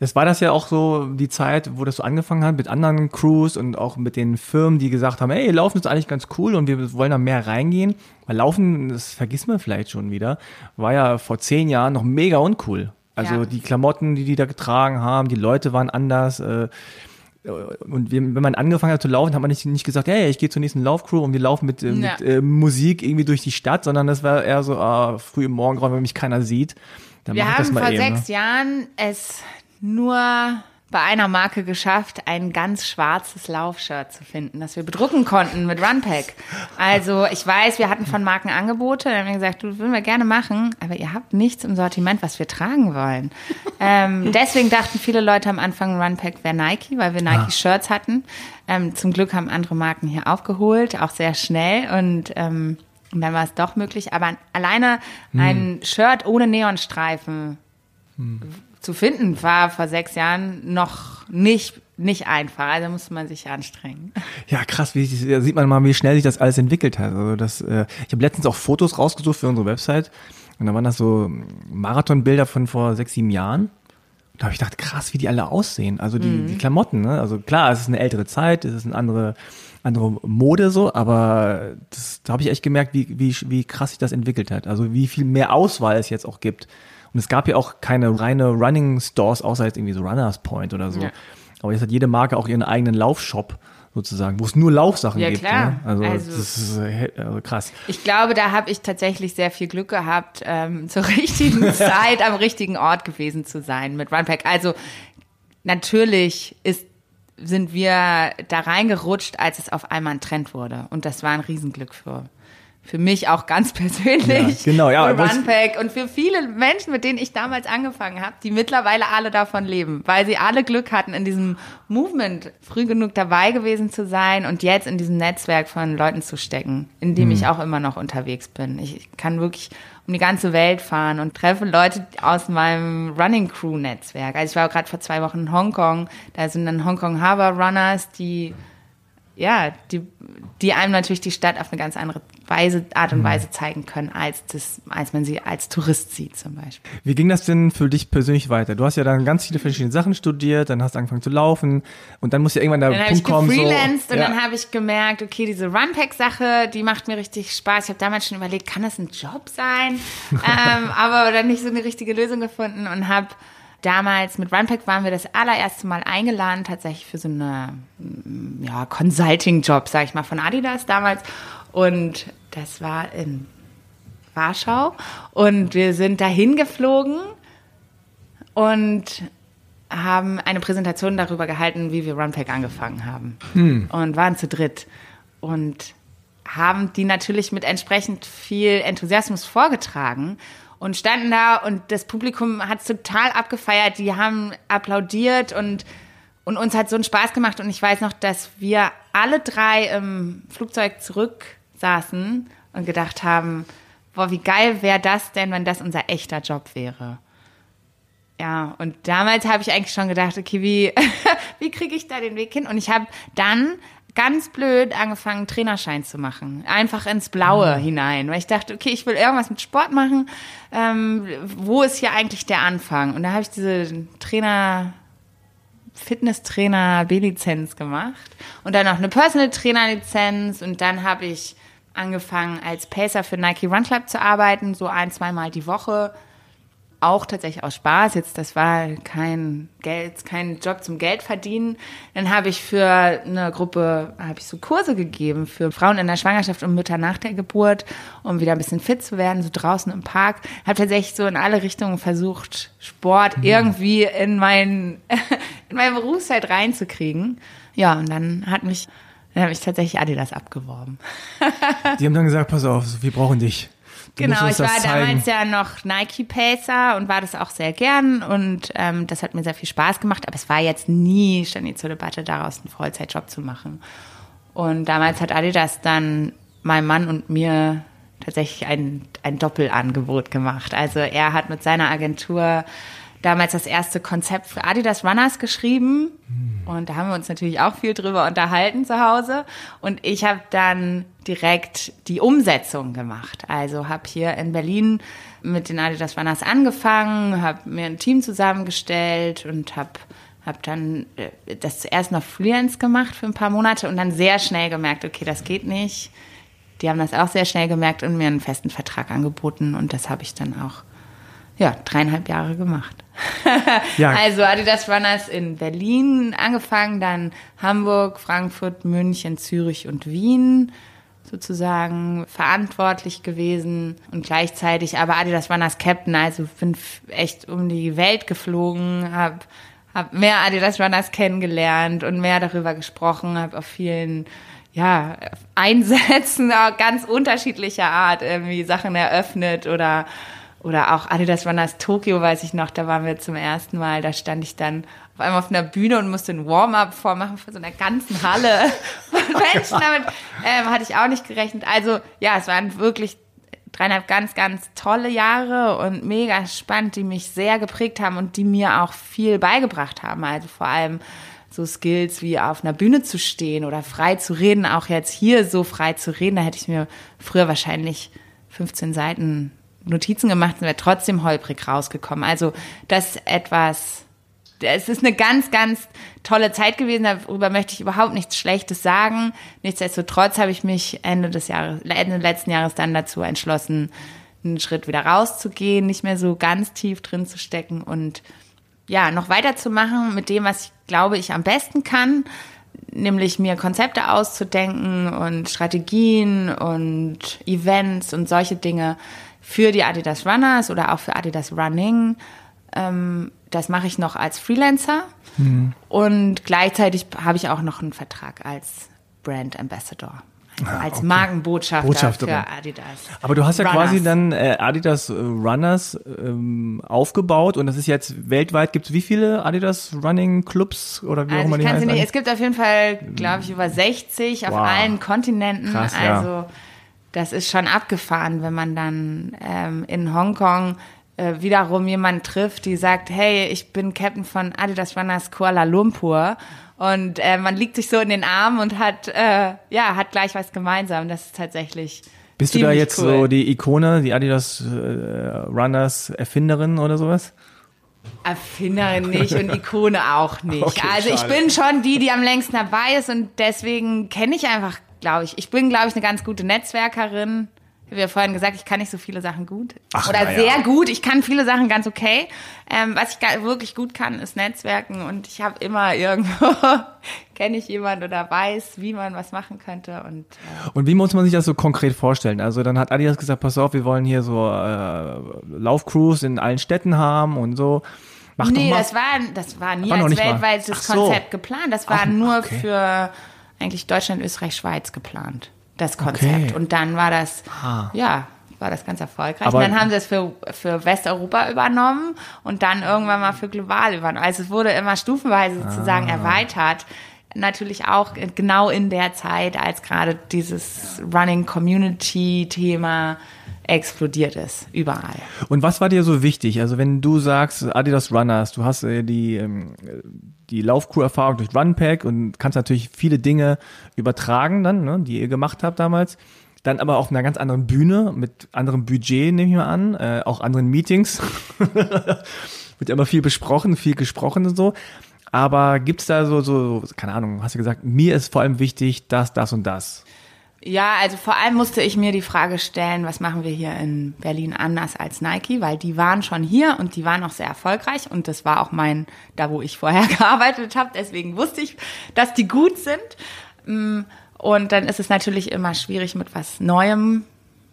Es war das ja auch so die Zeit, wo das so angefangen hat mit anderen Crews und auch mit den Firmen, die gesagt haben, hey, Laufen ist eigentlich ganz cool und wir wollen da mehr reingehen. Weil Laufen, das vergisst man vielleicht schon wieder, war ja vor zehn Jahren noch mega uncool. Also Ja. die Klamotten, die die da getragen haben, die Leute waren anders. Äh, und wenn man angefangen hat zu laufen, hat man nicht, nicht gesagt, hey, ich gehe zur nächsten Laufcrew und wir laufen mit, äh, Ja. mit äh, Musik irgendwie durch die Stadt, sondern das war eher so ah, früh im Morgengrauen, wenn mich keiner sieht. Dann Wir haben vor eben, sechs ne? Jahren es nur bei einer Marke geschafft, ein ganz schwarzes Laufshirt zu finden, das wir bedrucken konnten mit Runpack. Also ich weiß, wir hatten von Marken Angebote, dann haben wir gesagt, du würden wir gerne machen, aber ihr habt nichts im Sortiment, was wir tragen wollen. ähm, deswegen dachten viele Leute am Anfang, Runpack wäre Nike, weil wir Nike-Shirts hatten. Ähm, zum Glück haben andere Marken hier aufgeholt, auch sehr schnell und ähm, und dann war es doch möglich. Aber alleine ein Shirt ohne Neonstreifen zu finden, war vor sechs Jahren noch nicht, nicht einfach. Also musste man sich anstrengen. Ja, krass, wie, da sieht man mal, wie schnell sich das alles entwickelt hat. Also das, äh, ich habe letztens auch Fotos rausgesucht für unsere Website und da waren das so Marathonbilder von vor sechs, sieben Jahren. Da habe ich gedacht, krass, wie die alle aussehen. Also die, mhm. die Klamotten, ne? Also klar, es ist eine ältere Zeit, es ist eine andere, andere Mode so, aber das, da habe ich echt gemerkt, wie, wie, wie krass sich das entwickelt hat. Also wie viel mehr Auswahl es jetzt auch gibt. Und es gab ja auch keine reine Running Stores, außer jetzt irgendwie so Runners Point oder so. Ja. Aber jetzt hat jede Marke auch ihren eigenen Laufshop sozusagen, wo es nur Laufsachen ja, gibt. Klar. Ne? Also, also das ist äh, also krass. Ich glaube, da habe ich tatsächlich sehr viel Glück gehabt, ähm, zur richtigen Zeit am richtigen Ort gewesen zu sein mit Runpack. Also natürlich ist sind wir da reingerutscht, als es auf einmal ein Trend wurde. Und das war ein Riesenglück für, für mich auch ganz persönlich. Ja, genau, ja. Für Runpack und für viele Menschen, mit denen ich damals angefangen habe, die mittlerweile alle davon leben, weil sie alle Glück hatten, in diesem Movement früh genug dabei gewesen zu sein und jetzt in diesem Netzwerk von Leuten zu stecken, in dem hm. ich auch immer noch unterwegs bin. Ich kann wirklich um die ganze Welt fahren und treffe Leute aus meinem Running Crew Netzwerk. Also ich war gerade vor zwei Wochen in Hongkong, da sind dann Hongkong Harbor Runners, die ja, die, die einem natürlich die Stadt auf eine ganz andere Weise, Art und mhm. Weise zeigen können, als das, als man sie als Tourist sieht zum Beispiel. Wie ging das denn für dich persönlich weiter? Du hast ja dann ganz viele verschiedene Sachen studiert, dann hast du angefangen zu laufen und dann muss ja irgendwann der dann Punkt kommen. Dann habe ich gefreelanced so, und ja. dann habe ich gemerkt, okay, diese Runpack-Sache, die macht mir richtig Spaß. Ich habe damals schon überlegt, kann das ein Job sein? ähm, aber dann nicht so eine richtige Lösung gefunden und habe damals mit Runpack waren wir das allererste Mal eingeladen, tatsächlich für so eine ja, Consulting-Job, sag ich mal, von Adidas damals. Und das war in Warschau. Und wir sind dahin geflogen und haben eine Präsentation darüber gehalten, wie wir Runpack angefangen haben. Hm. Und waren zu dritt. Und haben die natürlich mit entsprechend viel Enthusiasmus vorgetragen und standen da und das Publikum hat es total abgefeiert. Die haben applaudiert und, und uns hat so einen Spaß gemacht. Und ich weiß noch, dass wir alle drei im Flugzeug zurück saßen und gedacht haben, boah, wie geil wäre das denn, wenn das unser echter Job wäre. Ja, und damals habe ich eigentlich schon gedacht, okay, wie, wie kriege ich da den Weg hin? Und ich habe dann ganz blöd angefangen, Trainerschein zu machen. Einfach ins Blaue mhm. hinein. Weil ich dachte, okay, ich will irgendwas mit Sport machen. Ähm, wo ist hier eigentlich der Anfang? Und da habe ich diese Trainer, Fitnesstrainer B-Lizenz gemacht. Und dann noch eine Personal Trainer Lizenz. Und dann habe ich angefangen, als Pacer für Nike Run Club zu arbeiten, so ein, zweimal die Woche auch tatsächlich aus Spaß. Jetzt, das war kein Geld, kein Job zum Geld verdienen. Dann habe ich für eine Gruppe, habe ich so Kurse gegeben für Frauen in der Schwangerschaft und Mütter nach der Geburt, um wieder ein bisschen fit zu werden, so draußen im Park. Habe tatsächlich so in alle Richtungen versucht, Sport mhm. irgendwie in mein, in meine Berufszeit reinzukriegen. Ja, und dann hat mich, dann habe ich tatsächlich Adidas abgeworben. Die haben dann gesagt, pass auf, wir brauchen dich. Genau, ich war damals ja noch Nike Pacer und war das auch sehr gern und ähm, das hat mir sehr viel Spaß gemacht, aber es war jetzt nie schon nie zur Debatte, daraus einen Vollzeitjob zu machen. Und damals hat Adidas dann meinem Mann und mir tatsächlich ein, ein Doppelangebot gemacht. Also er hat mit seiner Agentur damals das erste Konzept für Adidas Runners geschrieben. Und da haben wir uns natürlich auch viel drüber unterhalten zu Hause. Und ich habe dann direkt die Umsetzung gemacht. Also habe hier in Berlin mit den Adidas Runners angefangen, habe mir ein Team zusammengestellt und habe hab dann äh, das zuerst noch Freelance gemacht für ein paar Monate und dann sehr schnell gemerkt, okay, das geht nicht. Die haben das auch sehr schnell gemerkt und mir einen festen Vertrag angeboten und das habe ich dann auch ja, dreieinhalb Jahre gemacht. ja. Also Adidas Runners in Berlin angefangen, dann Hamburg, Frankfurt, München, Zürich und Wien sozusagen verantwortlich gewesen und gleichzeitig aber Adidas Runners Captain, also bin echt um die Welt geflogen, habe hab mehr Adidas Runners kennengelernt und mehr darüber gesprochen, habe auf vielen ja, Einsätzen ganz unterschiedlicher Art irgendwie Sachen eröffnet oder oder auch Adidas Runners Tokio, weiß ich noch, da waren wir zum ersten Mal, da stand ich dann auf einmal auf einer Bühne und musste ein Warm-up vormachen für so einer ganzen Halle von Menschen. Damit ähm, hatte ich auch nicht gerechnet. Also ja, es waren wirklich dreieinhalb ganz, ganz tolle Jahre und mega spannend, die mich sehr geprägt haben und die mir auch viel beigebracht haben. Also vor allem so Skills wie auf einer Bühne zu stehen oder frei zu reden, auch jetzt hier so frei zu reden, da hätte ich mir früher wahrscheinlich 15 Seiten Notizen gemacht und wäre trotzdem holprig rausgekommen. Also das etwas es ist eine ganz, ganz tolle Zeit gewesen. Darüber möchte ich überhaupt nichts Schlechtes sagen. Nichtsdestotrotz habe ich mich Ende des Jahres, Ende letzten Jahres dann dazu entschlossen, einen Schritt wieder rauszugehen, nicht mehr so ganz tief drin zu stecken und ja, noch weiterzumachen mit dem, was ich glaube, ich am besten kann, nämlich mir Konzepte auszudenken und Strategien und Events und solche Dinge für die Adidas Runners oder auch für Adidas Running. Ähm, das mache ich noch als Freelancer mhm. und gleichzeitig habe ich auch noch einen Vertrag als Brand Ambassador. Ah, als okay. Markenbotschafter für Adidas. Aber du hast ja Runners. quasi dann äh, Adidas äh, Runners ähm, aufgebaut und das ist jetzt weltweit, gibt es wie viele Adidas Running Clubs oder wie also auch immer die heißen? Nicht, es gibt auf jeden Fall, glaube ich, über 60 wow. auf allen Kontinenten. Krass, also ja. Das ist schon abgefahren, wenn man dann ähm, in Hongkong äh, wiederum jemanden trifft, die sagt, hey, ich bin Captain von Adidas Runners Kuala Lumpur und äh, man liegt sich so in den Armen und hat, äh, ja, hat gleich was gemeinsam. Das ist tatsächlich. Bist du da jetzt cool. so die Ikone, die Adidas äh, Runners Erfinderin oder sowas? Erfinderin nicht und Ikone auch nicht. Okay, also ich bin schon die, die am längsten dabei ist und deswegen kenne ich einfach, glaube ich. Ich bin, glaube ich, eine ganz gute Netzwerkerin wie wir vorhin gesagt, ich kann nicht so viele Sachen gut. Ach, Oder ja. sehr gut. Ich kann viele Sachen ganz okay. Ähm, was ich wirklich gut kann, ist Netzwerken. Und ich habe immer irgendwo, kenne ich jemanden oder weiß, wie man was machen könnte. Und, äh und wie muss man sich das so konkret vorstellen? Also dann hat Adidas gesagt, pass auf, wir wollen hier so äh, Laufcrews in allen Städten haben und so. Mach nee, das war, das war nie war als weltweites so. Konzept geplant. Das war Ach, nur okay. für eigentlich Deutschland, Österreich, Schweiz geplant das Konzept. Okay. Und dann war das, ah. ja, war das ganz erfolgreich. Aber und dann haben sie es für, für Westeuropa übernommen und dann irgendwann mal für global übernommen. Also es wurde immer stufenweise sozusagen ah. erweitert. Natürlich auch genau in der Zeit, als gerade dieses Running Community Thema explodiert ist, überall. Und was war dir so wichtig? Also wenn du sagst, Adidas Runners, du hast äh, die, ähm, die Laufcrew-Erfahrung durch Runpack und kannst natürlich viele Dinge übertragen dann, ne, die ihr gemacht habt damals. Dann aber auf einer ganz anderen Bühne, mit anderem Budget, nehme ich mal an, äh, auch anderen Meetings. Wird immer viel besprochen, viel gesprochen und so. Aber gibt's da so, so, keine Ahnung, hast du gesagt, mir ist vor allem wichtig, das, das und das. Ja, also vor allem musste ich mir die Frage stellen, was machen wir hier in Berlin anders als Nike, weil die waren schon hier und die waren auch sehr erfolgreich und das war auch mein, da wo ich vorher gearbeitet habe, deswegen wusste ich, dass die gut sind. Mm, und dann ist es natürlich immer schwierig, mit was Neuem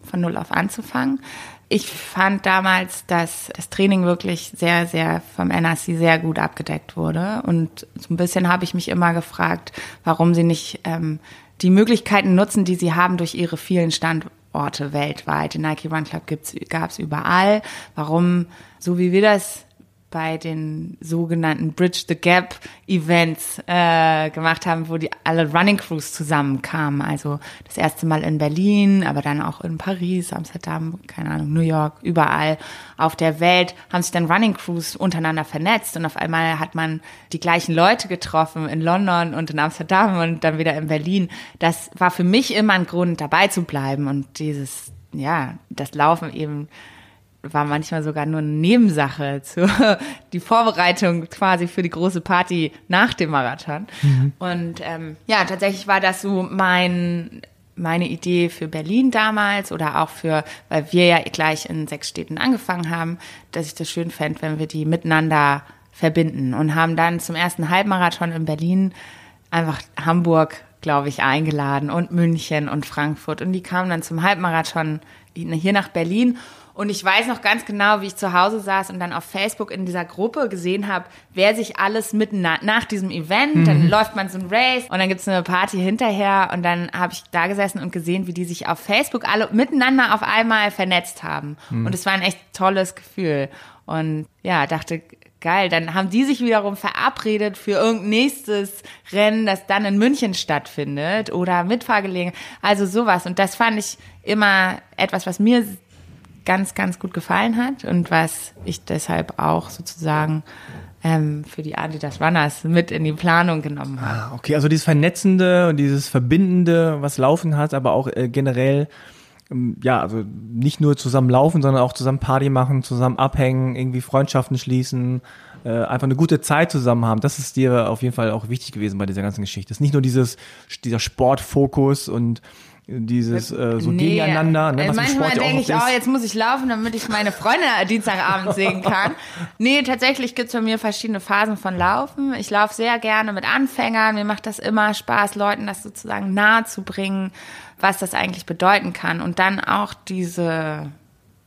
von Null auf anzufangen. Ich fand damals, dass das Training wirklich sehr, sehr vom NRC sehr gut abgedeckt wurde. Und so ein bisschen habe ich mich immer gefragt, warum sie nicht ähm, die Möglichkeiten nutzen, die sie haben durch ihre vielen Standorte weltweit. Den Nike Run Club gab es überall. Warum, so wie wir das bei den sogenannten Bridge the Gap Events äh, gemacht haben, wo die alle Running Crews zusammenkamen. Also das erste Mal in Berlin, aber dann auch in Paris, Amsterdam, keine Ahnung, New York, überall auf der Welt haben sich dann Running Crews untereinander vernetzt und auf einmal hat man die gleichen Leute getroffen in London und in Amsterdam und dann wieder in Berlin. Das war für mich immer ein Grund, dabei zu bleiben und dieses, ja, das Laufen eben war manchmal sogar nur eine Nebensache, zu, die Vorbereitung quasi für die große Party nach dem Marathon. Mhm. Und ähm, ja, tatsächlich war das so mein meine Idee für Berlin damals oder auch für, weil wir ja gleich in sechs Städten angefangen haben, dass ich das schön fände, wenn wir die miteinander verbinden und haben dann zum ersten Halbmarathon in Berlin einfach Hamburg, glaube ich, eingeladen und München und Frankfurt und die kamen dann zum Halbmarathon hier nach Berlin und ich weiß noch ganz genau, wie ich zu Hause saß und dann auf Facebook in dieser Gruppe gesehen habe, wer sich alles mitten nach diesem Event, mhm. dann läuft man so ein Race und dann gibt's eine Party hinterher und dann habe ich da gesessen und gesehen, wie die sich auf Facebook alle miteinander auf einmal vernetzt haben. Mhm. Und es war ein echt tolles Gefühl. Und ja, dachte, geil, dann haben die sich wiederum verabredet für irgendein nächstes Rennen, das dann in München stattfindet oder Mitfahrgelegenheit, also sowas. Und das fand ich immer etwas, was mir ganz, ganz gut gefallen hat und was ich deshalb auch sozusagen ähm, für die Adidas Runners mit in die Planung genommen habe. Ah, okay, also dieses Vernetzende und dieses Verbindende, was laufen hat, aber auch äh, generell ähm, ja, also nicht nur zusammen laufen, sondern auch zusammen Party machen, zusammen abhängen, irgendwie Freundschaften schließen, äh, einfach eine gute Zeit zusammen haben. Das ist dir auf jeden Fall auch wichtig gewesen bei dieser ganzen Geschichte. Es ist nicht nur dieses, dieser Sportfokus und dieses äh, so nee, gegeneinander. Ne, was manchmal denke ich, oh, jetzt muss ich laufen, damit ich meine Freunde Dienstagabend sehen kann. nee, tatsächlich gibt's bei mir verschiedene Phasen von Laufen. Ich laufe sehr gerne mit Anfängern. Mir macht das immer Spaß, Leuten das sozusagen nahe zu bringen, was das eigentlich bedeuten kann. Und dann auch diese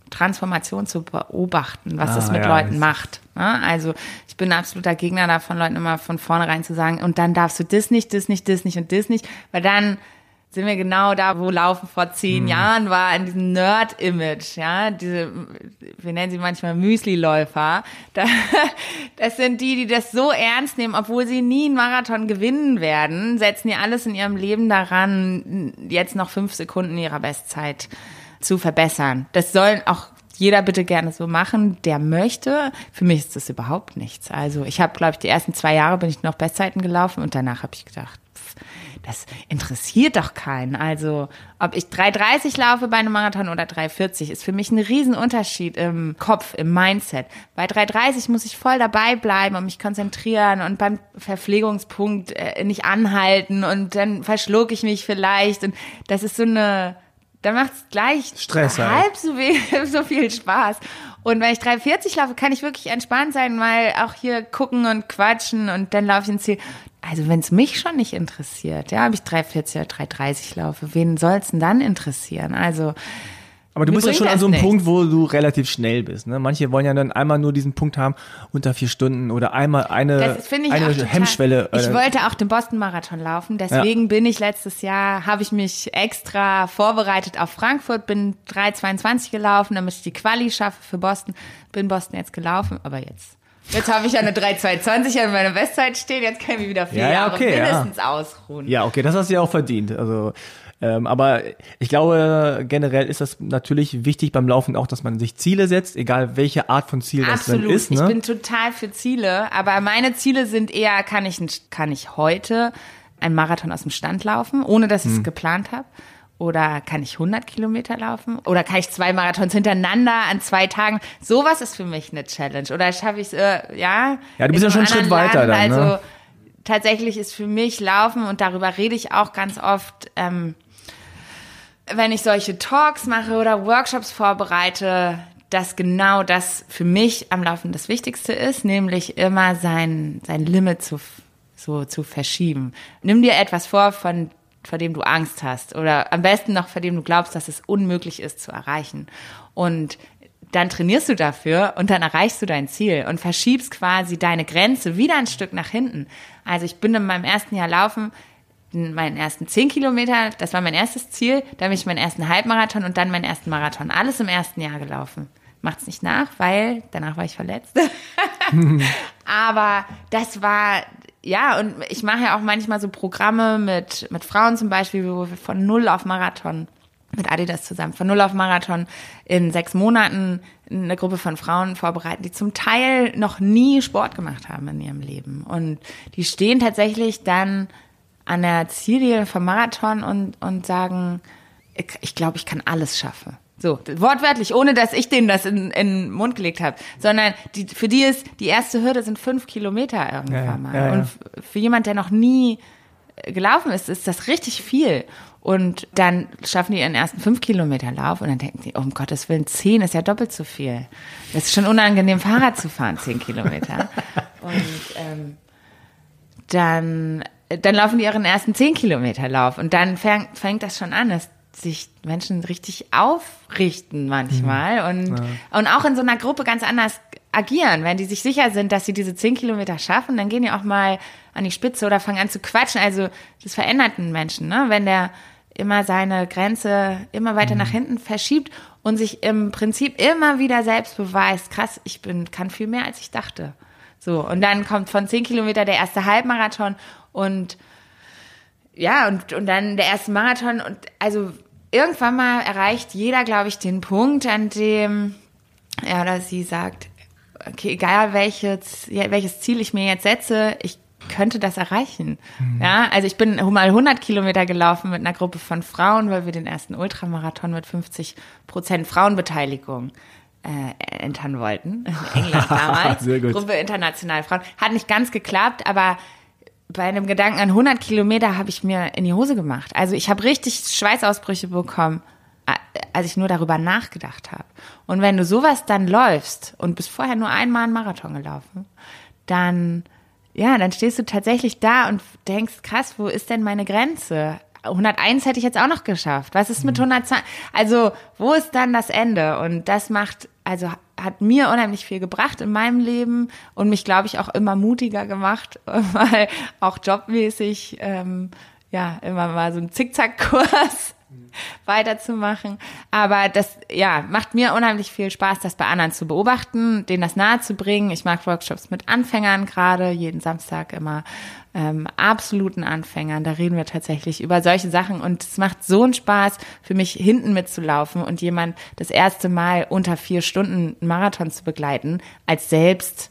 Transformation zu beobachten, was ah, das mit ja, Leuten macht. Ne? Also ich bin absoluter Gegner davon, Leuten immer von vornherein zu sagen, und dann darfst du das nicht, das nicht, das nicht und das nicht, weil dann sind wir genau da, wo Laufen vor zehn mhm. Jahren war, in diesem Nerd-Image, ja, diese, wir nennen sie manchmal Müsli-Läufer. Da, das sind die, die das so ernst nehmen, obwohl sie nie einen Marathon gewinnen werden, setzen die alles in ihrem Leben daran, jetzt noch fünf Sekunden ihrer Bestzeit zu verbessern. Das sollen auch jeder bitte gerne so machen, der möchte. Für mich ist das überhaupt nichts. Also ich habe, glaube ich, die ersten zwei Jahre bin ich noch Bestzeiten gelaufen und danach habe ich gedacht, das interessiert doch keinen. Also, ob ich 3,30 laufe bei einem Marathon oder 3,40 ist für mich ein Riesenunterschied im Kopf, im Mindset. Bei 3,30 muss ich voll dabei bleiben und mich konzentrieren und beim Verpflegungspunkt äh, nicht anhalten und dann verschluck ich mich vielleicht und das ist so eine, da macht es gleich Stress halt. halb so, viel, so viel Spaß. Und wenn ich 3,40 laufe, kann ich wirklich entspannt sein, mal auch hier gucken und quatschen und dann laufe ich ins Ziel also wenn es mich schon nicht interessiert, ja, ob ich 3,40 oder 3,30 laufe, wen soll es denn dann interessieren? Also aber du bist ja schon an so einem nichts. Punkt, wo du relativ schnell bist. Ne? Manche wollen ja dann einmal nur diesen Punkt haben, unter vier Stunden oder einmal eine, eine Hemmschwelle. Ich wollte auch den Boston-Marathon laufen, deswegen ja. bin ich letztes Jahr, habe ich mich extra vorbereitet auf Frankfurt, bin 3,22 gelaufen, damit ich die Quali schaffe für Boston. Bin Boston jetzt gelaufen, aber jetzt Jetzt habe ich eine 3,220 an meiner Bestzeit stehen, jetzt kann ich mich wieder vier ja, ja, okay, Jahre mindestens ja. ausruhen. Ja, okay, das hast du ja auch verdient. Also, ähm, aber ich glaube, generell ist das natürlich wichtig beim Laufen auch, dass man sich Ziele setzt, egal welche Art von Ziel Absolut. das dann ist. Ne? Ich bin total für Ziele, aber meine Ziele sind eher, kann ich, kann ich heute einen Marathon aus dem Stand laufen, ohne dass ich es hm. geplant habe? Oder kann ich 100 Kilometer laufen? Oder kann ich zwei Marathons hintereinander an zwei Tagen? Sowas ist für mich eine Challenge. Oder schaffe ich es, äh, ja? Ja, du bist ja schon einen Schritt weiter dann, ne? Also tatsächlich ist für mich Laufen, und darüber rede ich auch ganz oft, ähm, wenn ich solche Talks mache oder Workshops vorbereite, dass genau das für mich am Laufen das Wichtigste ist, nämlich immer sein, sein Limit zu, so zu verschieben. Nimm dir etwas vor, von vor dem du Angst hast oder am besten noch vor dem du glaubst, dass es unmöglich ist zu erreichen. Und dann trainierst du dafür und dann erreichst du dein Ziel und verschiebst quasi deine Grenze wieder ein Stück nach hinten. Also ich bin in meinem ersten Jahr laufen, meinen ersten zehn Kilometer, das war mein erstes Ziel, dann bin ich meinen ersten Halbmarathon und dann meinen ersten Marathon. Alles im ersten Jahr gelaufen. Macht's nicht nach, weil danach war ich verletzt. Aber das war ja, und ich mache ja auch manchmal so Programme mit, mit Frauen zum Beispiel, wo wir von Null auf Marathon mit Adidas zusammen von Null auf Marathon in sechs Monaten eine Gruppe von Frauen vorbereiten, die zum Teil noch nie Sport gemacht haben in ihrem Leben. Und die stehen tatsächlich dann an der Ziellinie vom Marathon und, und sagen, ich, ich glaube, ich kann alles schaffen. So, wortwörtlich, ohne dass ich denen das in, in den Mund gelegt habe. Sondern die, für die ist, die erste Hürde sind fünf Kilometer irgendwann ja, mal. Ja, ja. Und für jemand, der noch nie gelaufen ist, ist das richtig viel. Und dann schaffen die ihren ersten fünf Kilometer Lauf und dann denken die, oh, um Gottes Willen, zehn ist ja doppelt so viel. Es ist schon unangenehm, Fahrrad zu fahren, zehn Kilometer. Und ähm, dann, dann laufen die ihren ersten zehn Kilometer Lauf und dann fäng, fängt das schon an, dass sich Menschen richtig aufrichten manchmal mhm. und, ja. und auch in so einer Gruppe ganz anders agieren. Wenn die sich sicher sind, dass sie diese zehn Kilometer schaffen, dann gehen die auch mal an die Spitze oder fangen an zu quatschen. Also das verändert einen Menschen, ne? wenn der immer seine Grenze immer weiter mhm. nach hinten verschiebt und sich im Prinzip immer wieder selbst beweist, krass, ich bin, kann viel mehr als ich dachte. So, und dann kommt von zehn Kilometer der erste Halbmarathon und ja, und, und dann der erste Marathon und also irgendwann mal erreicht jeder, glaube ich, den Punkt, an dem er oder sie sagt, okay, egal welches, welches Ziel ich mir jetzt setze, ich könnte das erreichen. Mhm. Ja, also ich bin mal 100 Kilometer gelaufen mit einer Gruppe von Frauen, weil wir den ersten Ultramarathon mit 50 Prozent Frauenbeteiligung äh, entern wollten. In England damals. Sehr gut. Gruppe internationale Frauen. Hat nicht ganz geklappt, aber bei einem Gedanken an 100 Kilometer habe ich mir in die Hose gemacht. Also ich habe richtig Schweißausbrüche bekommen, als ich nur darüber nachgedacht habe. Und wenn du sowas dann läufst und bist vorher nur einmal einen Marathon gelaufen, dann ja, dann stehst du tatsächlich da und denkst, krass, wo ist denn meine Grenze? 101 hätte ich jetzt auch noch geschafft. Was ist mit 120? Mhm. Also, wo ist dann das Ende? Und das macht, also hat mir unheimlich viel gebracht in meinem Leben und mich, glaube ich, auch immer mutiger gemacht, weil auch jobmäßig, ähm, ja, immer mal so ein Zickzackkurs weiterzumachen. Aber das, ja, macht mir unheimlich viel Spaß, das bei anderen zu beobachten, denen das nahe zu bringen. Ich mag Workshops mit Anfängern gerade, jeden Samstag immer ähm, absoluten Anfängern. Da reden wir tatsächlich über solche Sachen und es macht so einen Spaß für mich, hinten mitzulaufen und jemand das erste Mal unter vier Stunden Marathon zu begleiten, als selbst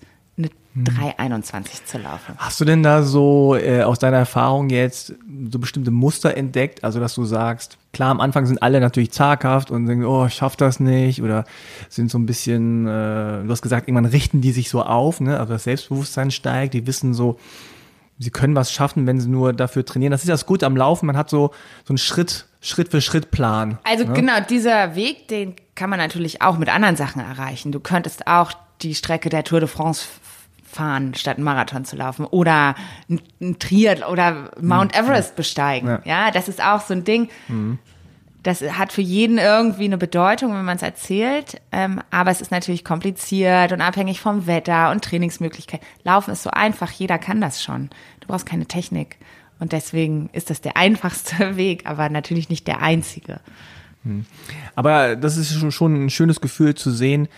3,21 zu laufen. Hast du denn da so äh, aus deiner Erfahrung jetzt so bestimmte Muster entdeckt? Also, dass du sagst, klar, am Anfang sind alle natürlich zaghaft und denken, oh, ich schaff das nicht oder sind so ein bisschen, äh, du hast gesagt, irgendwann richten die sich so auf, ne? Also das Selbstbewusstsein steigt, die wissen so, sie können was schaffen, wenn sie nur dafür trainieren. Das ist das Gute am Laufen, man hat so, so einen Schritt, Schritt für Schritt Plan. Also ne? genau, dieser Weg, den kann man natürlich auch mit anderen Sachen erreichen. Du könntest auch die Strecke der Tour de France fahren, statt einen Marathon zu laufen oder ein Triathlon oder Mount mhm. Everest besteigen. Ja. ja. das ist auch so ein Ding. Mhm. Das hat für jeden irgendwie eine Bedeutung, wenn man es erzählt. Ähm, aber es ist natürlich kompliziert und abhängig vom Wetter und Trainingsmöglichkeiten. Laufen ist so einfach, jeder kann das schon. Du brauchst keine Technik. Und deswegen ist das der einfachste Weg, aber natürlich nicht der einzige. Mhm. Aber das ist schon ein schönes Gefühl zu sehen,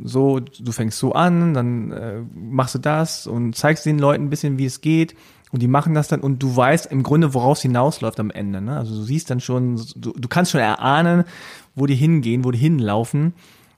so, du fängst so an, dann äh, machst du das und zeigst den Leuten ein bisschen, wie es geht. Und die machen das dann und du weißt im Grunde, woraus hinausläuft am Ende. Ne? Also du siehst dann schon, du, du kannst schon erahnen, wo die hingehen, wo die hinlaufen.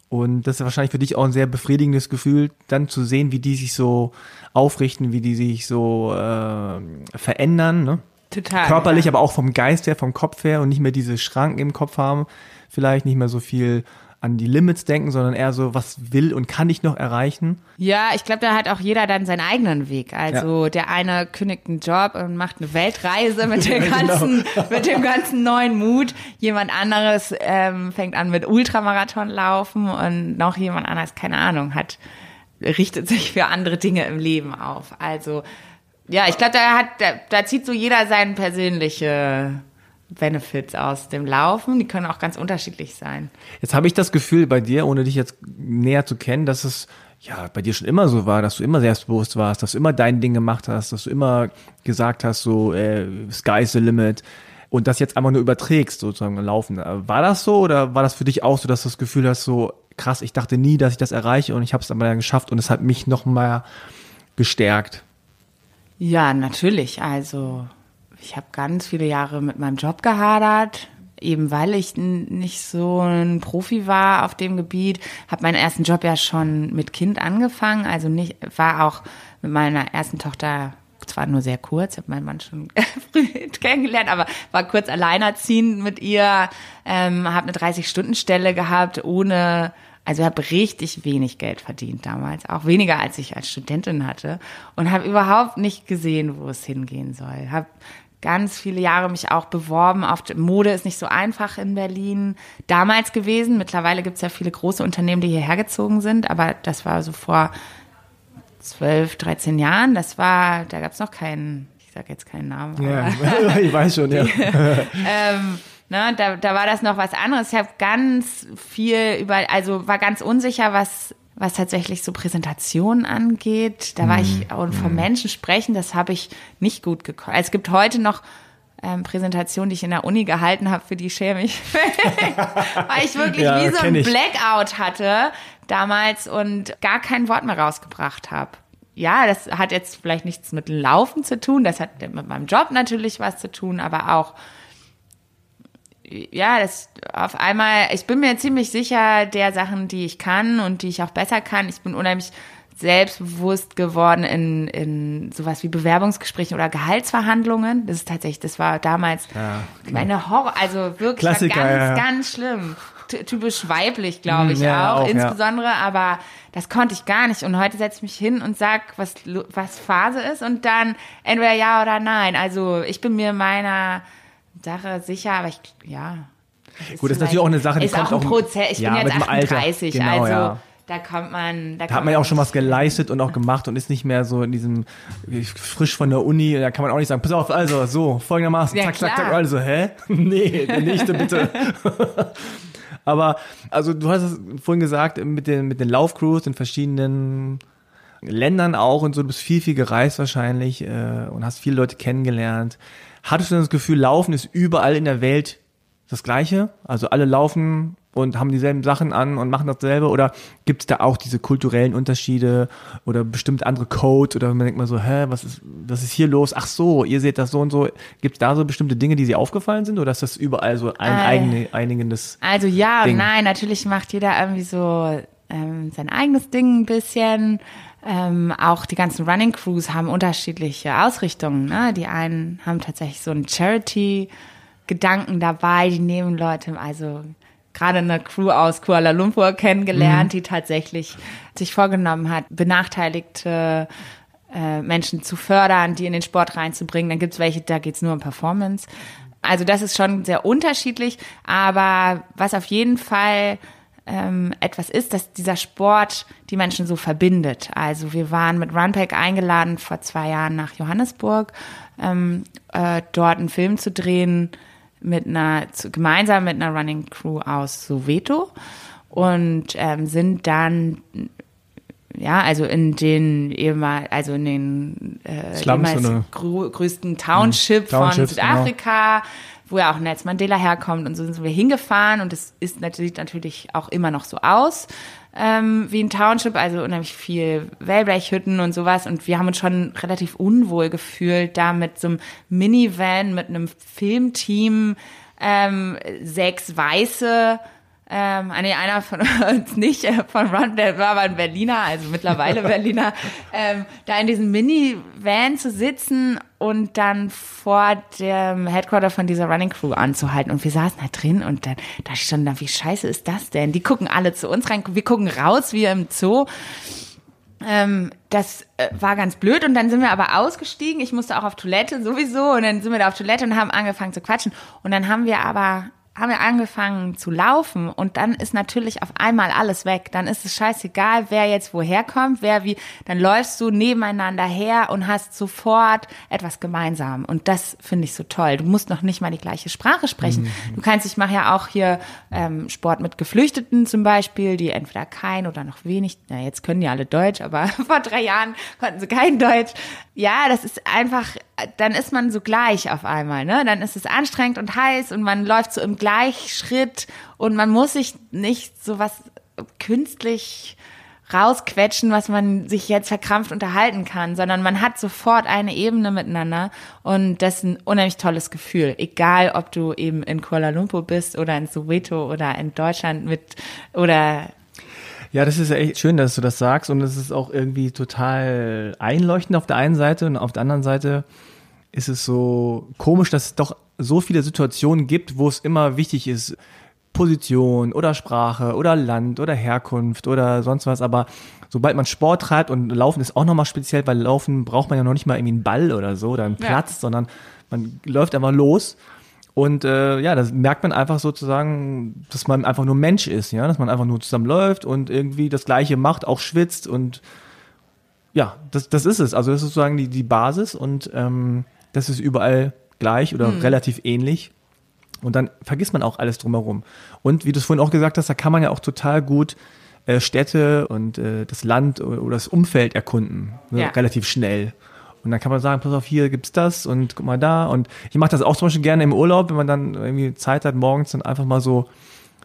Und das ist wahrscheinlich für dich auch ein sehr befriedigendes Gefühl, dann zu sehen, wie die sich so aufrichten, wie die sich so äh, verändern. Ne? Total. Körperlich, ja. aber auch vom Geist her, vom Kopf her und nicht mehr diese Schranken im Kopf haben. Vielleicht nicht mehr so viel an die Limits denken, sondern eher so, was will und kann ich noch erreichen? Ja, ich glaube, da hat auch jeder dann seinen eigenen Weg. Also ja. der eine kündigt einen Job und macht eine Weltreise mit dem genau. ganzen, genau. mit dem ganzen neuen Mut. Jemand anderes ähm, fängt an mit Ultramarathon laufen und noch jemand anderes, keine Ahnung, hat richtet sich für andere Dinge im Leben auf. Also ja, ich glaube, da hat, da, da zieht so jeder seinen persönliche Benefits aus dem Laufen. Die können auch ganz unterschiedlich sein. Jetzt habe ich das Gefühl bei dir, ohne dich jetzt näher zu kennen, dass es ja bei dir schon immer so war, dass du immer selbstbewusst warst, dass du immer dein Ding gemacht hast, dass du immer gesagt hast, so äh, sky's the limit und das jetzt einfach nur überträgst, sozusagen Laufen. War das so oder war das für dich auch so, dass du das Gefühl hast, so krass, ich dachte nie, dass ich das erreiche und ich habe es aber dann geschafft und es hat mich noch mal gestärkt? Ja, natürlich. Also ich habe ganz viele Jahre mit meinem Job gehadert, eben weil ich nicht so ein Profi war auf dem Gebiet. Habe meinen ersten Job ja schon mit Kind angefangen, also nicht war auch mit meiner ersten Tochter zwar nur sehr kurz, habe meinen Mann schon früh kennengelernt, aber war kurz alleinerziehend mit ihr, ähm, habe eine 30-Stunden-Stelle gehabt, ohne, also habe richtig wenig Geld verdient damals, auch weniger als ich als Studentin hatte und habe überhaupt nicht gesehen, wo es hingehen soll. Habe ganz viele Jahre mich auch beworben auf Mode ist nicht so einfach in Berlin damals gewesen. Mittlerweile gibt es ja viele große Unternehmen, die hierher gezogen sind, aber das war so vor zwölf, dreizehn Jahren. Das war, da gab es noch keinen, ich sage jetzt keinen Namen. Ja, ich weiß schon, ja. ähm, ne, da, da war das noch was anderes. Ich habe ganz viel über, also war ganz unsicher, was was tatsächlich so Präsentationen angeht. Da war mm, ich, und vom mm. Menschen sprechen, das habe ich nicht gut gekonnt. Es gibt heute noch ähm, Präsentationen, die ich in der Uni gehalten habe, für die schäme ich, weil ich wirklich ja, wie so ein Blackout hatte damals und gar kein Wort mehr rausgebracht habe. Ja, das hat jetzt vielleicht nichts mit Laufen zu tun, das hat mit meinem Job natürlich was zu tun, aber auch ja, das auf einmal, ich bin mir ziemlich sicher der Sachen, die ich kann und die ich auch besser kann. Ich bin unheimlich selbstbewusst geworden in, in sowas wie Bewerbungsgesprächen oder Gehaltsverhandlungen. Das ist tatsächlich, das war damals Ja, meine Horror, also wirklich ganz, ja, ganz schlimm. Ty- Typisch weiblich, glaube ich Mm, ja, auch, auch, insbesondere, aber das konnte ich gar nicht. Und heute setze ich mich hin und sag, was, was Phase ist und dann entweder ja oder nein. Also ich bin mir meiner Sache sicher, aber ich, ja. Gut, das ist natürlich auch eine Sache, die ist kommt auch ein Prozess. Ich ja, bin jetzt dem Alter. 38, Genau, also ja. da kommt man. Da, Da hat man ja auch schon was geleistet und auch gemacht und ist nicht mehr so in diesem frisch von der Uni. Da kann man auch nicht sagen, pass auf, also so, folgendermaßen, Ja, zack, zack, klar. zack. Also, hä? Nee, der nächste bitte. Aber, also du hast es vorhin gesagt, mit den, mit den Laufcrews in verschiedenen Ländern auch und so, du bist viel, viel gereist wahrscheinlich äh, und hast viele Leute kennengelernt. Hattest du denn das Gefühl, Laufen ist überall in der Welt das Gleiche? Also alle laufen und haben dieselben Sachen an und machen dasselbe? Oder gibt es da auch diese kulturellen Unterschiede oder bestimmt andere Codes? Oder man denkt mal so, hä, was ist, was ist hier los? Ach so, ihr seht das so und so. Gibt es da so bestimmte Dinge, die dir aufgefallen sind? Oder ist das überall so ein Äh. eigene, einigendes? Also ja Ding. und nein, natürlich macht jeder irgendwie so ähm, sein eigenes Ding ein bisschen. Ähm, auch die ganzen Running Crews haben unterschiedliche Ausrichtungen. Ne? Die einen haben tatsächlich so einen Charity-Gedanken dabei, die nehmen Leute, also gerade eine Crew aus Kuala Lumpur kennengelernt, die tatsächlich sich vorgenommen hat, benachteiligte äh, Menschen zu fördern, die in den Sport reinzubringen. Dann gibt's welche, da geht's nur um Performance. Also das ist schon sehr unterschiedlich, aber was auf jeden Fall ähm, etwas ist, dass dieser Sport die Menschen so verbindet. Also wir waren mit Runpack eingeladen vor zwei Jahren nach Johannesburg, ähm, äh, dort einen Film zu drehen mit einer gemeinsam mit einer Running Crew aus Soweto und ähm, sind dann ja, also in den ehemal, also in den äh, Slums grö größten Township von Townships, genau. Wo ja auch Nelson Mandela herkommt und so sind wir hingefahren und es ist natürlich natürlich auch immer noch so aus ähm, wie ein Township, also unheimlich viel Wellblechhütten und sowas und wir haben uns schon relativ unwohl gefühlt, da mit so einem Minivan, mit einem Filmteam, ähm, sechs Weiße, ähm, ah, nee, einer von uns nicht, äh, von Ron, der war aber ein Berliner, also mittlerweile Berliner, ähm, da in diesem Minivan zu sitzen und dann vor dem Headquarter von dieser Running Crew anzuhalten. Und wir saßen da drin und dann da stand da, wie scheiße ist das denn? Die gucken alle zu uns rein, wir gucken raus wie im Zoo. Ähm, das äh, war ganz blöd und dann sind wir aber ausgestiegen. Ich musste auch auf Toilette sowieso und dann sind wir da auf Toilette und haben angefangen zu quatschen. Und dann haben wir aber haben wir angefangen zu laufen und dann ist natürlich auf einmal alles weg. Dann ist es scheißegal, wer jetzt woher kommt, wer wie. Dann läufst du nebeneinander her und hast sofort etwas gemeinsam. Und das finde ich so toll. Du musst noch nicht mal die gleiche Sprache sprechen. Du kannst, ich mache ja auch hier ähm, Sport mit Geflüchteten zum Beispiel, die entweder kein oder noch wenig, na jetzt können die alle Deutsch, aber vor drei Jahren konnten sie kein Deutsch. Ja, das ist einfach, dann ist man so gleich auf einmal, ne? Dann ist es anstrengend und heiß und man läuft so im Gleichschritt und man muss sich nicht so was künstlich rausquetschen, was man sich jetzt verkrampft unterhalten kann, sondern man hat sofort eine Ebene miteinander und das ist ein unheimlich tolles Gefühl. Egal, ob du eben in Kuala Lumpur bist oder in Soweto oder in Deutschland mit oder Ja, das ist ja echt schön, dass du das sagst und es ist auch irgendwie total einleuchtend auf der einen Seite und auf der anderen Seite ist es so komisch, dass es doch so viele Situationen gibt, wo es immer wichtig ist, Position oder Sprache oder Land oder Herkunft oder sonst was, aber sobald man Sport treibt und Laufen ist auch nochmal speziell, weil Laufen braucht man ja noch nicht mal irgendwie einen Ball oder so oder einen Ja. Platz, sondern man läuft einfach los und äh, ja, das merkt man einfach sozusagen, dass man einfach nur Mensch ist, ja, dass man einfach nur zusammen läuft und irgendwie das Gleiche macht, auch schwitzt und ja, das, das ist es. Also das ist sozusagen die, die Basis und ähm, das ist überall gleich oder relativ ähnlich. Und dann vergisst man auch alles drumherum. Und wie du es vorhin auch gesagt hast, da kann man ja auch total gut äh, Städte und äh, das Land oder, oder das Umfeld erkunden, ne, Ja. relativ schnell. Und dann kann man sagen, pass auf, hier gibt's das und guck mal da. Und ich mache das auch zum Beispiel gerne im Urlaub, wenn man dann irgendwie Zeit hat, morgens dann einfach mal so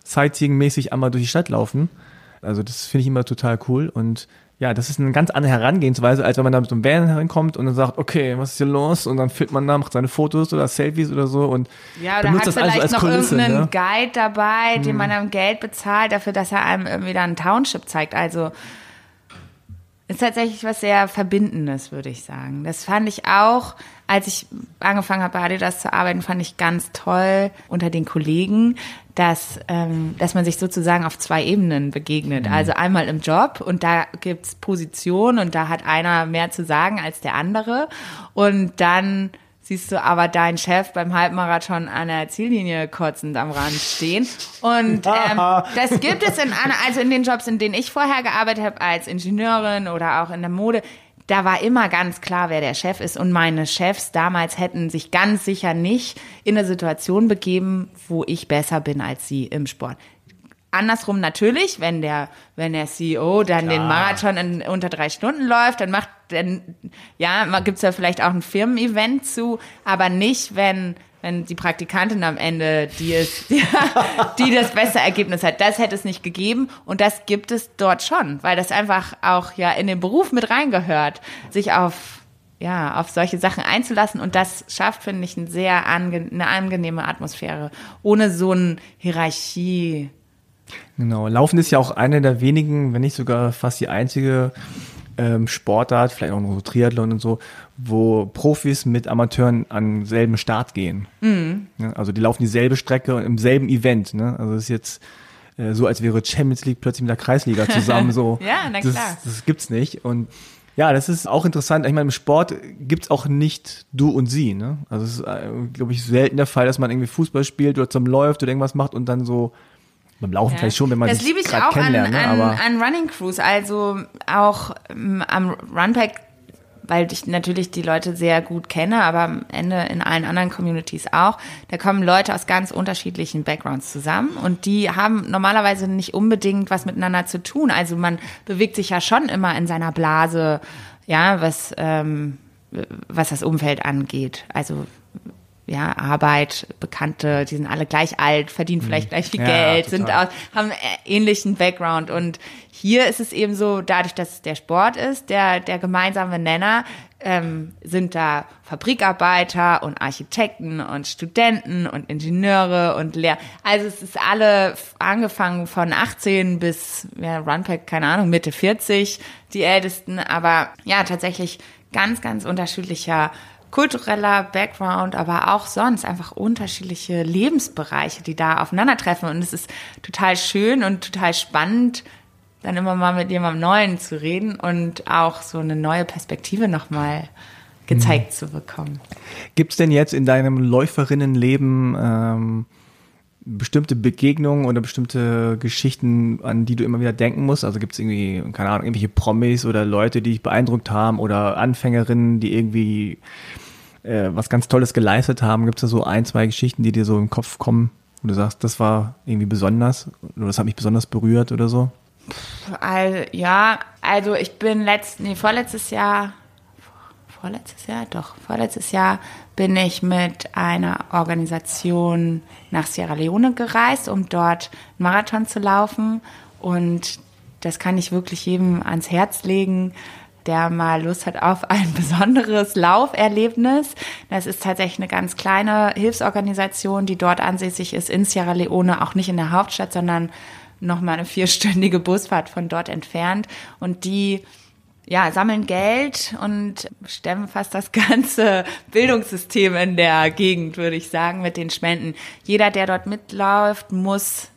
Sightseeing-mäßig einmal durch die Stadt laufen. Also das finde ich immer total cool. Und ja, das ist eine ganz andere Herangehensweise, als wenn man da mit so einem Van herankommt und dann sagt, okay, was ist hier los? Und dann filmt man da, macht seine Fotos oder Selfies oder so und Ja, oder benutzt hat das vielleicht als noch Kulisse. irgendeinen Ne? Guide dabei, dem man dann Geld bezahlt dafür, dass er einem irgendwie dann ein Township zeigt. Also ist tatsächlich was sehr Verbindendes, würde ich sagen. Das fand ich auch, als ich angefangen habe, bei Adidas zu arbeiten, fand ich ganz toll unter den Kollegen, dass, ähm, dass man sich sozusagen auf zwei Ebenen begegnet. Mhm. Also einmal im Job und da gibt's Position und da hat einer mehr zu sagen als der andere. Und dann siehst du aber deinen Chef beim Halbmarathon an der Ziellinie kotzend am Rand stehen. Und ähm, das gibt es in also in den Jobs, in denen ich vorher gearbeitet habe, als Ingenieurin oder auch in der Mode. Da war immer ganz klar, wer der Chef ist. Und meine Chefs damals hätten sich ganz sicher nicht in eine Situation begeben, wo ich besser bin als sie im Sport andersrum natürlich, wenn der, wenn der CEO dann Klar. den Marathon in unter drei Stunden läuft, dann macht, dann, ja, gibt's ja vielleicht auch ein Firmen-Event zu, aber nicht, wenn, wenn die Praktikantin am Ende, die ist, die, die das beste Ergebnis hat. Das hätte es nicht gegeben und das gibt es dort schon, weil das einfach auch ja in den Beruf mit reingehört, sich auf ja, auf solche Sachen einzulassen. Und das schafft, finde ich, eine sehr ange eine angenehme Atmosphäre, ohne so eine Hierarchie Genau, Laufen ist ja auch eine der wenigen, wenn nicht sogar fast die einzige ähm, Sportart, vielleicht auch noch so Triathlon und so, wo Profis mit Amateuren an selben Start gehen. Mhm. Ja, also die laufen dieselbe Strecke im selben Event. Ne? Also es ist jetzt äh, so, als wäre Champions League plötzlich mit der Kreisliga zusammen. So, ja, na klar. Das, das gibt's nicht. Und ja, das ist auch interessant. Ich meine, im Sport gibt's auch nicht du und sie. Ne? Also es ist, äh, glaube ich, selten der Fall, dass man irgendwie Fußball spielt oder zum läuft oder irgendwas macht und dann so beim Laufen ja. vielleicht schon, wenn man das sich kennenlernt. Liebe ich auch an, an, an Running Crews, also auch ähm, am Runpack, weil ich natürlich die Leute sehr gut kenne, aber am Ende in allen anderen Communities auch. Da kommen Leute aus ganz unterschiedlichen Backgrounds zusammen und die haben normalerweise nicht unbedingt was miteinander zu tun. Also man bewegt sich ja schon immer in seiner Blase, ja, was ähm, was das Umfeld angeht. Also ja, Arbeit, Bekannte, die sind alle gleich alt, verdienen mhm. vielleicht gleich viel ja, Geld, sind aus, haben ähnlichen Background. Und hier ist es eben so, dadurch, dass es der Sport ist, der, der gemeinsame Nenner, ähm, sind da Fabrikarbeiter und Architekten und Studenten und Ingenieure und Lehr. Also es ist alle angefangen von 18 bis, ja, Runpack, keine Ahnung, Mitte 40, die Ältesten, aber ja, tatsächlich ganz, ganz unterschiedlicher kultureller Background, aber auch sonst einfach unterschiedliche Lebensbereiche, die da aufeinandertreffen. Und es ist total schön und total spannend, dann immer mal mit jemandem Neuen zu reden und auch so eine neue Perspektive nochmal gezeigt mhm. zu bekommen. Gibt es denn jetzt in deinem Läuferinnenleben ähm, bestimmte Begegnungen oder bestimmte Geschichten, an die du immer wieder denken musst? Also gibt es irgendwie, keine Ahnung, irgendwelche Promis oder Leute, die dich beeindruckt haben oder Anfängerinnen, die irgendwie äh, was ganz Tolles geleistet haben? Gibt es da so ein, zwei Geschichten, die dir so im Kopf kommen, wo du sagst, das war irgendwie besonders oder das hat mich besonders berührt oder so? Also, ja, also ich bin letzt, nee, vorletztes Jahr, vorletztes Jahr, doch, vorletztes Jahr bin ich mit einer Organisation nach Sierra Leone gereist, um dort einen Marathon zu laufen. Und das kann ich wirklich jedem ans Herz legen der mal Lust hat auf ein besonderes Lauferlebnis. Das ist tatsächlich eine ganz kleine Hilfsorganisation, die dort ansässig ist in Sierra Leone, auch nicht in der Hauptstadt, sondern noch mal eine vierstündige Busfahrt von dort entfernt. Und die ja, sammeln Geld und stemmen fast das ganze Bildungssystem in der Gegend, würde ich sagen, mit den Spenden. Jeder, der dort mitläuft, muss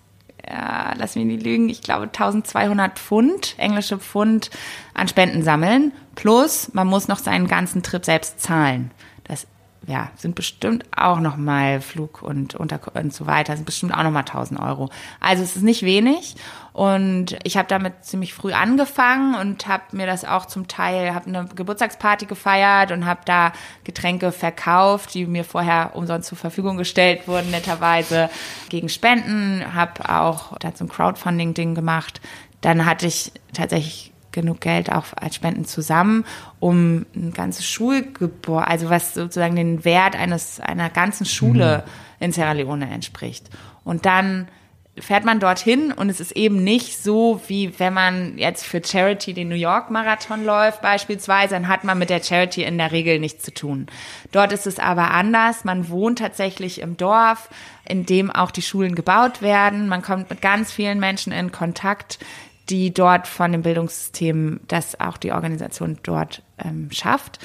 lass mich nicht lügen, ich glaube 1200 Pfund, englische Pfund an Spenden sammeln. Plus, man muss noch seinen ganzen Trip selbst zahlen. Das ja, sind bestimmt auch noch mal Flug und, unter und so weiter, sind bestimmt auch noch mal 1000 Euro. Also es ist nicht wenig und ich habe damit ziemlich früh angefangen und habe mir das auch zum Teil, habe eine Geburtstagsparty gefeiert und habe da Getränke verkauft, die mir vorher umsonst zur Verfügung gestellt wurden, netterweise gegen Spenden, habe auch dazu ein Crowdfunding-Ding gemacht. Dann hatte ich tatsächlich genug Geld auch als Spenden zusammen, um ein ganzes Schulgebäude, also was sozusagen den Wert eines einer ganzen Schule mhm. in Sierra Leone entspricht. Und dann fährt man dorthin und es ist eben nicht so, wie wenn man jetzt für Charity den New York Marathon läuft beispielsweise, dann hat man mit der Charity in der Regel nichts zu tun. Dort ist es aber anders. Man wohnt tatsächlich im Dorf, in dem auch die Schulen gebaut werden. Man kommt mit ganz vielen Menschen in Kontakt, die dort von dem Bildungssystem, das auch die Organisation dort ähm, schafft,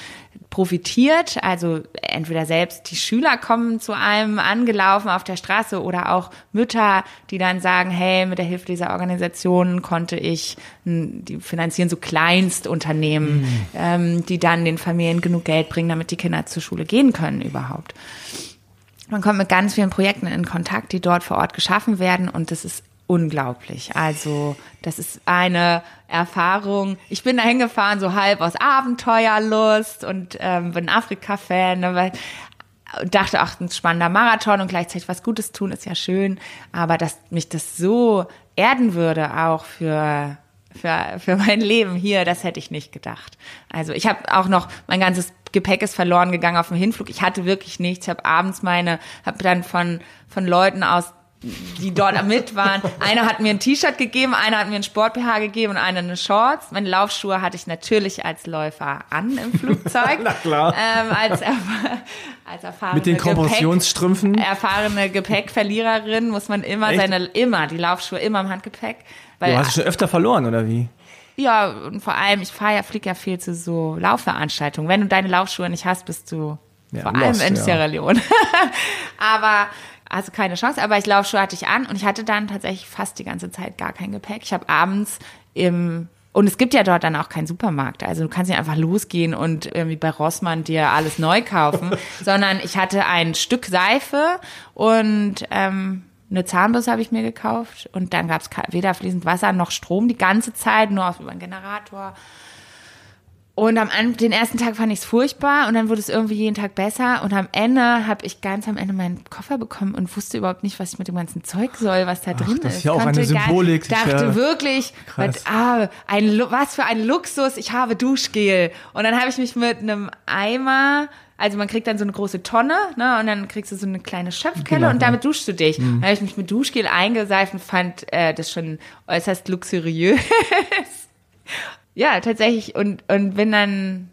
profitiert. Also entweder selbst die Schüler kommen zu einem angelaufen auf der Straße oder auch Mütter, die dann sagen, hey, mit der Hilfe dieser Organisation konnte ich, die finanzieren so Kleinstunternehmen, mhm. ähm, die dann den Familien genug Geld bringen, damit die Kinder zur Schule gehen können überhaupt. Man kommt mit ganz vielen Projekten in Kontakt, die dort vor Ort geschaffen werden und das ist unglaublich. Also das ist eine Erfahrung. Ich bin da hingefahren, so halb aus Abenteuerlust und ähm, bin Afrika-Fan. Ne, dachte, ach, ein spannender Marathon und gleichzeitig was Gutes tun ist ja schön. Aber dass mich das so erden würde, auch für für, für mein Leben hier, das hätte ich nicht gedacht. Also ich habe auch noch, mein ganzes Gepäck ist verloren gegangen auf dem Hinflug. Ich hatte wirklich nichts. Ich habe abends meine, habe dann von, von Leuten aus die dort mit waren. Einer hat mir ein T-Shirt gegeben, einer hat mir ein Sport-BH gegeben und einer eine Shorts. Meine Laufschuhe hatte ich natürlich als Läufer an im Flugzeug. Na klar. Ähm, als, als erfahrene Mit den Kompressionsstrümpfen. Gepäck, erfahrene Gepäckverliererin muss man immer Echt? seine, immer, die Laufschuhe immer im Handgepäck. Weil, du hast du schon öfter verloren, oder wie? Ja, und vor allem, ich fahre ja, fliege ja viel zu so Laufveranstaltungen. Wenn du deine Laufschuhe nicht hast, bist du ja, vor allem in ja. Sierra Leone. Aber also keine Chance, aber ich Laufschuhe hatte ich an und ich hatte dann tatsächlich fast die ganze Zeit gar kein Gepäck. Ich habe abends im und es gibt ja dort dann auch keinen Supermarkt. Also du kannst nicht einfach losgehen und irgendwie bei Rossmann dir alles neu kaufen, sondern ich hatte ein Stück Seife und ähm, eine Zahnbürste habe ich mir gekauft und dann gab es weder fließend Wasser noch Strom die ganze Zeit, nur auf über einen Generator. Und am den ersten Tag fand ich es furchtbar und dann wurde es irgendwie jeden Tag besser und am Ende habe ich ganz am Ende meinen Koffer bekommen und wusste überhaupt nicht, was ich mit dem ganzen Zeug soll, was da Ach, drin das ist. ist ja auch eine Symbolik. Gar, dachte ja. wirklich, was, ah, ein, was für ein Luxus, ich habe Duschgel. Und dann habe ich mich mit einem Eimer also man kriegt dann so eine große Tonne, ne, und dann kriegst du so eine kleine Schöpfkelle genau. und damit duschst du dich. Mhm. Dann habe ich mich mit Duschgel eingeseift und fand äh, das schon äußerst luxuriös. ja, tatsächlich. Und, und bin dann,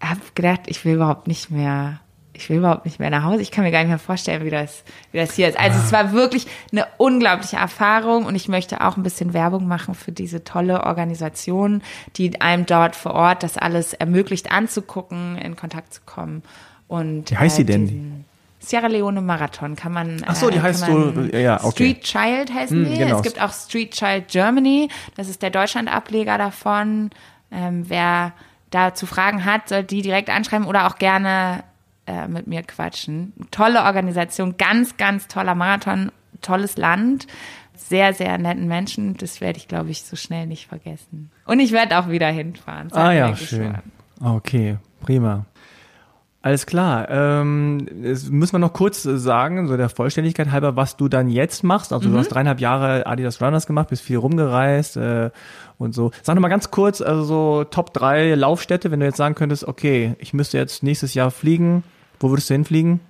hab gedacht, ich will überhaupt nicht mehr, ich will überhaupt nicht mehr nach Hause. Ich kann mir gar nicht mehr vorstellen, wie das, wie das hier ist. Also ah. es war wirklich eine unglaubliche Erfahrung und ich möchte auch ein bisschen Werbung machen für diese tolle Organisation, die einem dort vor Ort das alles ermöglicht anzugucken, in Kontakt zu kommen. Und, wie heißt sie denn? Sierra Leone Marathon kann man. Ach so, die äh, heißt so, ja, okay. Street Child heißen hm, die. Genau. Es gibt auch Street Child Germany. Das ist der Deutschland-Ableger davon. Ähm, wer dazu Fragen hat, soll die direkt anschreiben oder auch gerne äh, mit mir quatschen. Tolle Organisation, ganz, ganz toller Marathon, tolles Land, sehr, sehr netten Menschen. Das werde ich, glaube ich, so schnell nicht vergessen. Und ich werde auch wieder hinfahren. Ah ja, schön. Okay, prima. Alles klar. Ähm, das müssen wir noch kurz sagen, so der Vollständigkeit halber, was du dann jetzt machst. Also mhm. du hast dreieinhalb Jahre Adidas Runners gemacht, bist viel rumgereist äh, und so. Sag noch mal ganz kurz, also so Top 3 Laufstädte, wenn du jetzt sagen könntest, okay, ich müsste jetzt nächstes Jahr fliegen, wo würdest du hinfliegen?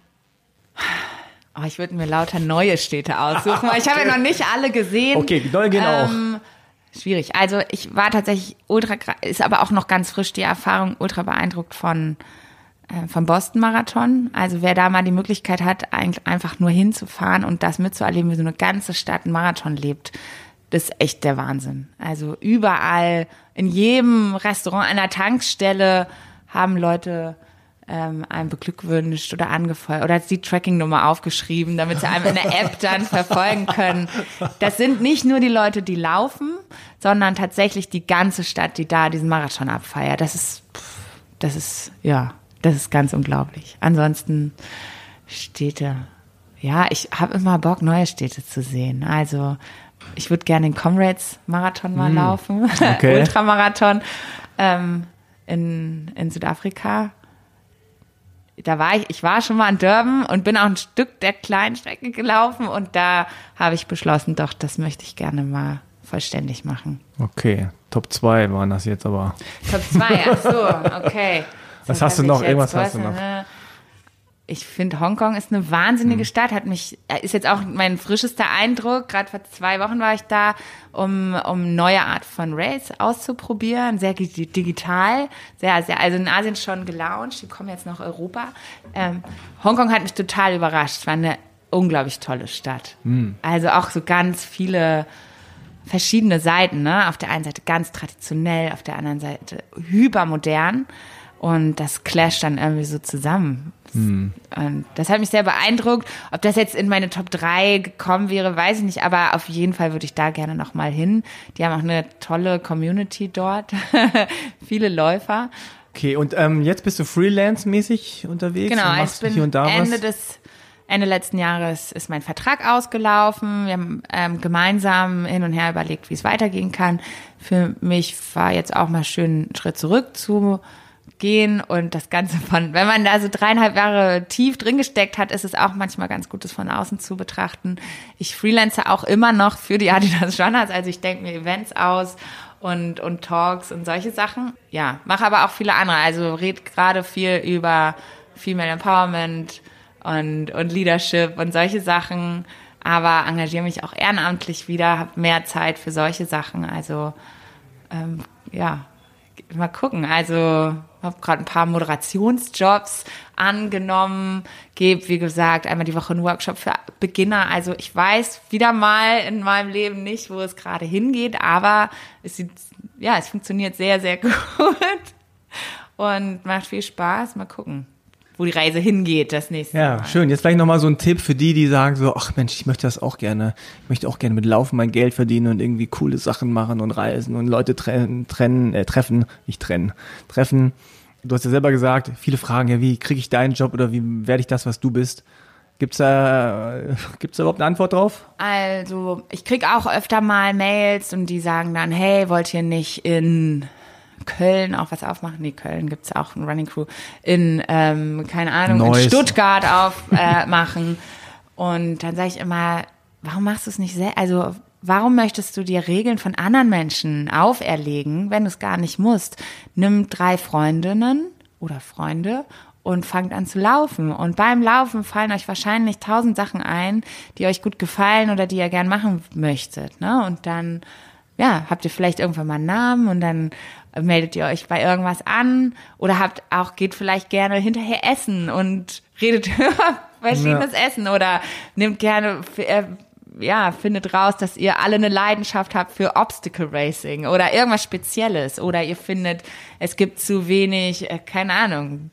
Oh, ich würde mir lauter neue Städte aussuchen, weil ich habe ja noch nicht alle gesehen. Okay, neue gehen ähm, auch. Schwierig. Also ich war tatsächlich ultra, ist aber auch noch ganz frisch die Erfahrung, ultra beeindruckt von äh, vom Boston Marathon. Also wer da mal die Möglichkeit hat, einfach nur hinzufahren und das mitzuerleben, wie so eine ganze Stadt einen Marathon lebt, das ist echt der Wahnsinn. Also überall, in jedem Restaurant, einer Tankstelle haben Leute ähm, einem beglückwünscht oder angefeuert oder die Tracking-Nummer aufgeschrieben, damit sie einem in der App dann verfolgen können. Das sind nicht nur die Leute, die laufen, sondern tatsächlich die ganze Stadt, die da diesen Marathon abfeiert. Das ist, das ist, ja, das ist ganz unglaublich. Ansonsten Städte. Ja, ich habe immer Bock, neue Städte zu sehen. Also ich würde gerne den Comrades-Marathon mal mm, laufen, okay. Ultramarathon ähm, in, in Südafrika. Da war ich, ich war schon mal in Durban und bin auch ein Stück der kleinen Strecke gelaufen und da habe ich beschlossen, doch, das möchte ich gerne mal vollständig machen. Okay, Top 2 waren das jetzt aber. Top 2, ach so, okay. Was hast du noch? Irgendwas hast du noch? Ich finde, Hongkong ist eine wahnsinnige mhm. Stadt. Hat mich, ist jetzt auch mein frischester Eindruck. Gerade vor zwei Wochen war ich da, um, um neue Art von Race auszuprobieren. Sehr digital. Sehr, sehr, also in Asien schon gelauncht. Die kommen jetzt nach Europa. Ähm, Hongkong hat mich total überrascht. War eine unglaublich tolle Stadt. Mhm. Also auch so ganz viele verschiedene Seiten, ne? Auf der einen Seite ganz traditionell, auf der anderen Seite hypermodern. Und das clasht dann irgendwie so zusammen. Hm. Und das hat mich sehr beeindruckt. Ob das jetzt in meine Top 3 gekommen wäre, weiß ich nicht, aber auf jeden Fall würde ich da gerne nochmal hin. Die haben auch eine tolle Community dort. Viele Läufer. Okay, und ähm, jetzt bist du freelance-mäßig unterwegs? Genau, und ich machst bin hier und da Ende was? des Ende letzten Jahres ist mein Vertrag ausgelaufen. Wir haben ähm, gemeinsam hin und her überlegt, wie es weitergehen kann. Für mich war jetzt auch mal schön, einen Schritt zurück zu gehen und das Ganze von, wenn man da so dreieinhalb Jahre tief drin gesteckt hat, ist es auch manchmal ganz gut, das von außen zu betrachten. Ich freelance auch immer noch für die Adidas Runners, also ich denke mir Events aus und, und Talks und solche Sachen. Ja, mache aber auch viele andere, also red gerade viel über Female Empowerment und, und Leadership und solche Sachen, aber engagiere mich auch ehrenamtlich wieder, habe mehr Zeit für solche Sachen, also ähm, ja, mal gucken. Also habe gerade ein paar Moderationsjobs angenommen, gebe, wie gesagt, einmal die Woche einen Workshop für Beginner. Also ich weiß wieder mal in meinem Leben nicht, wo es gerade hingeht, aber es sieht, ja, es funktioniert sehr, sehr gut und macht viel Spaß. Mal gucken, wo die Reise hingeht das nächste Ja, Mal. schön. Jetzt vielleicht nochmal so ein Tipp für die, die sagen so, ach Mensch, ich möchte das auch gerne. Ich möchte auch gerne mit Laufen mein Geld verdienen und irgendwie coole Sachen machen und reisen und Leute trennen, trennen äh, treffen, nicht trennen, treffen. Du hast ja selber gesagt, viele fragen ja, wie kriege ich deinen Job oder wie werde ich das, was du bist? Gibt's da, gibt's da überhaupt eine Antwort drauf? Also, ich krieg auch öfter mal Mails und die sagen dann, hey, wollt ihr nicht in Köln auch was aufmachen? Nee, Köln gibt's auch ein Running Crew. In, ähm, keine Ahnung, Neuss. in Stuttgart aufmachen. Äh, und dann sage ich immer, warum machst du es nicht selbst? Also, warum möchtest du dir Regeln von anderen Menschen auferlegen, wenn du es gar nicht musst? Nimm drei Freundinnen oder Freunde und fangt an zu laufen. Und beim Laufen fallen euch wahrscheinlich tausend Sachen ein, die euch gut gefallen oder die ihr gern machen möchtet. Ne? Und dann, ja, habt ihr vielleicht irgendwann mal einen Namen und dann meldet ihr euch bei irgendwas an? Oder habt auch, geht vielleicht gerne hinterher essen und redet über verschiedenes Essen? Oder nehmt gerne, äh, ja, findet raus, dass ihr alle eine Leidenschaft habt für Obstacle Racing oder irgendwas Spezielles. Oder ihr findet, es gibt zu wenig, äh, keine Ahnung,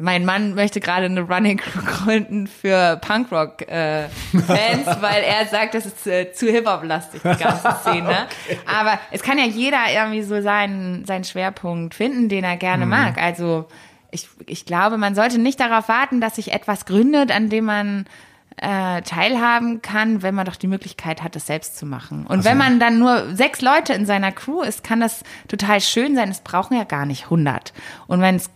mein Mann möchte gerade eine Running Crew gründen für Punkrock äh, weil er sagt, das ist äh, zu Hip Hop lastig die ganze Szene. Aber es kann ja jeder irgendwie so seinen seinen Schwerpunkt finden, den er gerne mag. Also ich ich glaube, man sollte nicht darauf warten, dass sich etwas gründet, an dem man äh, teilhaben kann, wenn man doch die Möglichkeit hat, es selbst zu machen. Und wenn man dann nur sechs Leute in seiner Crew ist, kann das total schön sein. Es brauchen ja gar nicht 100. Und wenn es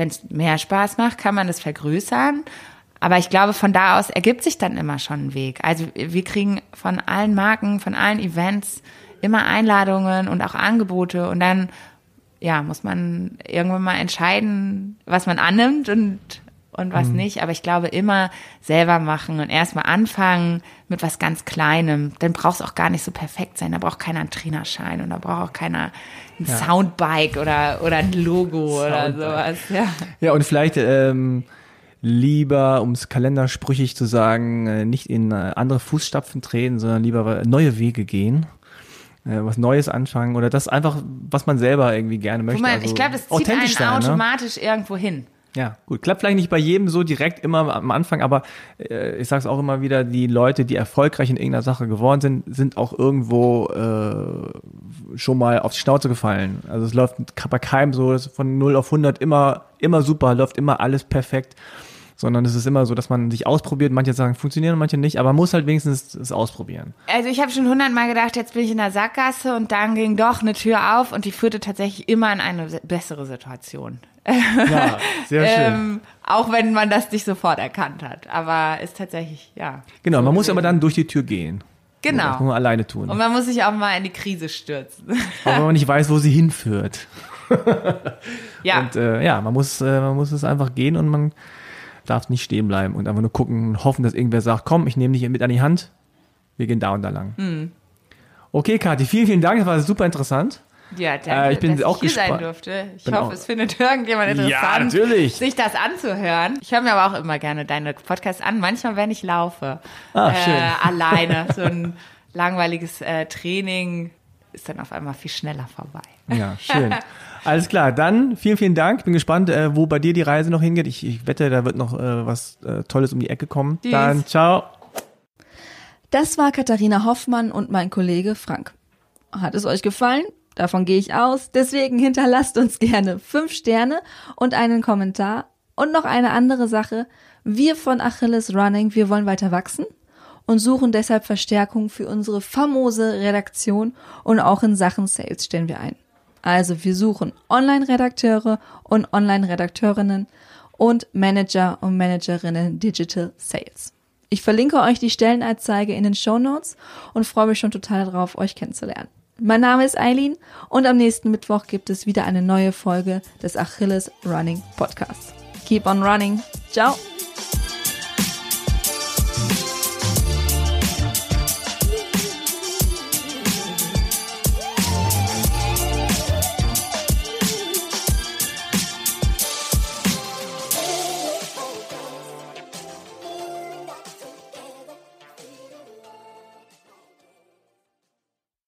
wenn es mehr Spaß macht, kann man das vergrößern. Aber ich glaube, von da aus ergibt sich dann immer schon ein Weg. Also wir kriegen von allen Marken, von allen Events immer Einladungen und auch Angebote und dann ja, muss man irgendwann mal entscheiden, was man annimmt und und was nicht, aber ich glaube immer selber machen und erstmal anfangen mit was ganz Kleinem. Dann braucht es auch gar nicht so perfekt sein. Da braucht keiner einen Trainerschein und da braucht auch keiner ein Soundbike oder, oder ein Logo oder sowas. Ja. Ja, und vielleicht ähm, lieber, um es kalendersprüchig zu sagen, äh, nicht in äh, andere Fußstapfen treten, sondern lieber neue Wege gehen. äh, Was Neues anfangen oder das einfach, was man selber irgendwie gerne möchte. Mal, also ich glaube, das zieht einen sein, ne? automatisch irgendwo hin. Ja, gut. Klappt vielleicht nicht bei jedem so direkt immer am Anfang, aber äh, ich sage es auch immer wieder, die Leute, die erfolgreich in irgendeiner Sache geworden sind, sind auch irgendwo äh, schon mal auf die Schnauze gefallen. Also es läuft bei keinem so dass von 0 auf 100 immer, immer super, läuft immer alles perfekt. Sondern es ist immer so, dass man sich ausprobiert. Manche sagen, funktionieren, manche nicht, aber man muss halt wenigstens es ausprobieren. Also ich habe schon hundertmal gedacht, jetzt bin ich in der Sackgasse und dann ging doch eine Tür auf und die führte tatsächlich immer in eine bessere Situation. Ja, sehr schön. Ähm, auch wenn man das nicht sofort erkannt hat. Aber ist tatsächlich, ja. genau, man muss aber dann durch die Tür gehen. Genau. Das muss man alleine tun. Und man muss sich auch mal in die Krise stürzen. auch wenn man nicht weiß, wo sie hinführt. ja. Und äh, ja, man muss, äh, man muss es einfach gehen und man darf nicht stehen bleiben und einfach nur gucken und hoffen, dass irgendwer sagt, komm, ich nehme dich mit an die Hand, wir gehen da und da lang. Hm. Okay, Kathi, vielen, vielen Dank, das war super interessant. Ja, danke, Äh, ich bin dass auch ich hier sein gespannt. durfte. Ich Bin hoffe, es findet irgendjemand interessant, Ja, natürlich. sich das anzuhören. Ich höre mir aber auch immer gerne deine Podcasts an, manchmal, wenn ich laufe. Ah, schön. Äh, alleine. So ein langweiliges äh, Training ist dann auf einmal viel schneller vorbei. Ja, schön. Alles klar, dann vielen, vielen Dank. Bin gespannt, äh, wo bei dir die Reise noch hingeht. Ich, ich wette, da wird noch äh, was äh, Tolles um die Ecke kommen. Tschüss. Dann ciao. Das war Katharina Hoffmann und mein Kollege Frank. Hat es euch gefallen? Davon gehe ich aus. Deswegen hinterlasst uns gerne fünf Sterne und einen Kommentar. Und noch eine andere Sache. Wir von Achilles Running, wir wollen weiter wachsen und suchen deshalb Verstärkung für unsere famose Redaktion und auch in Sachen Sales stellen wir ein. Also wir suchen Online-Redakteure und Online-Redakteurinnen und Manager und Managerinnen Digital Sales. Ich verlinke euch die Stellenanzeige in den Show Notes und freue mich schon total darauf, euch kennenzulernen. Mein Name ist Eileen und am nächsten Mittwoch gibt es wieder eine neue Folge des Achilles Running Podcasts. Keep on running. Ciao.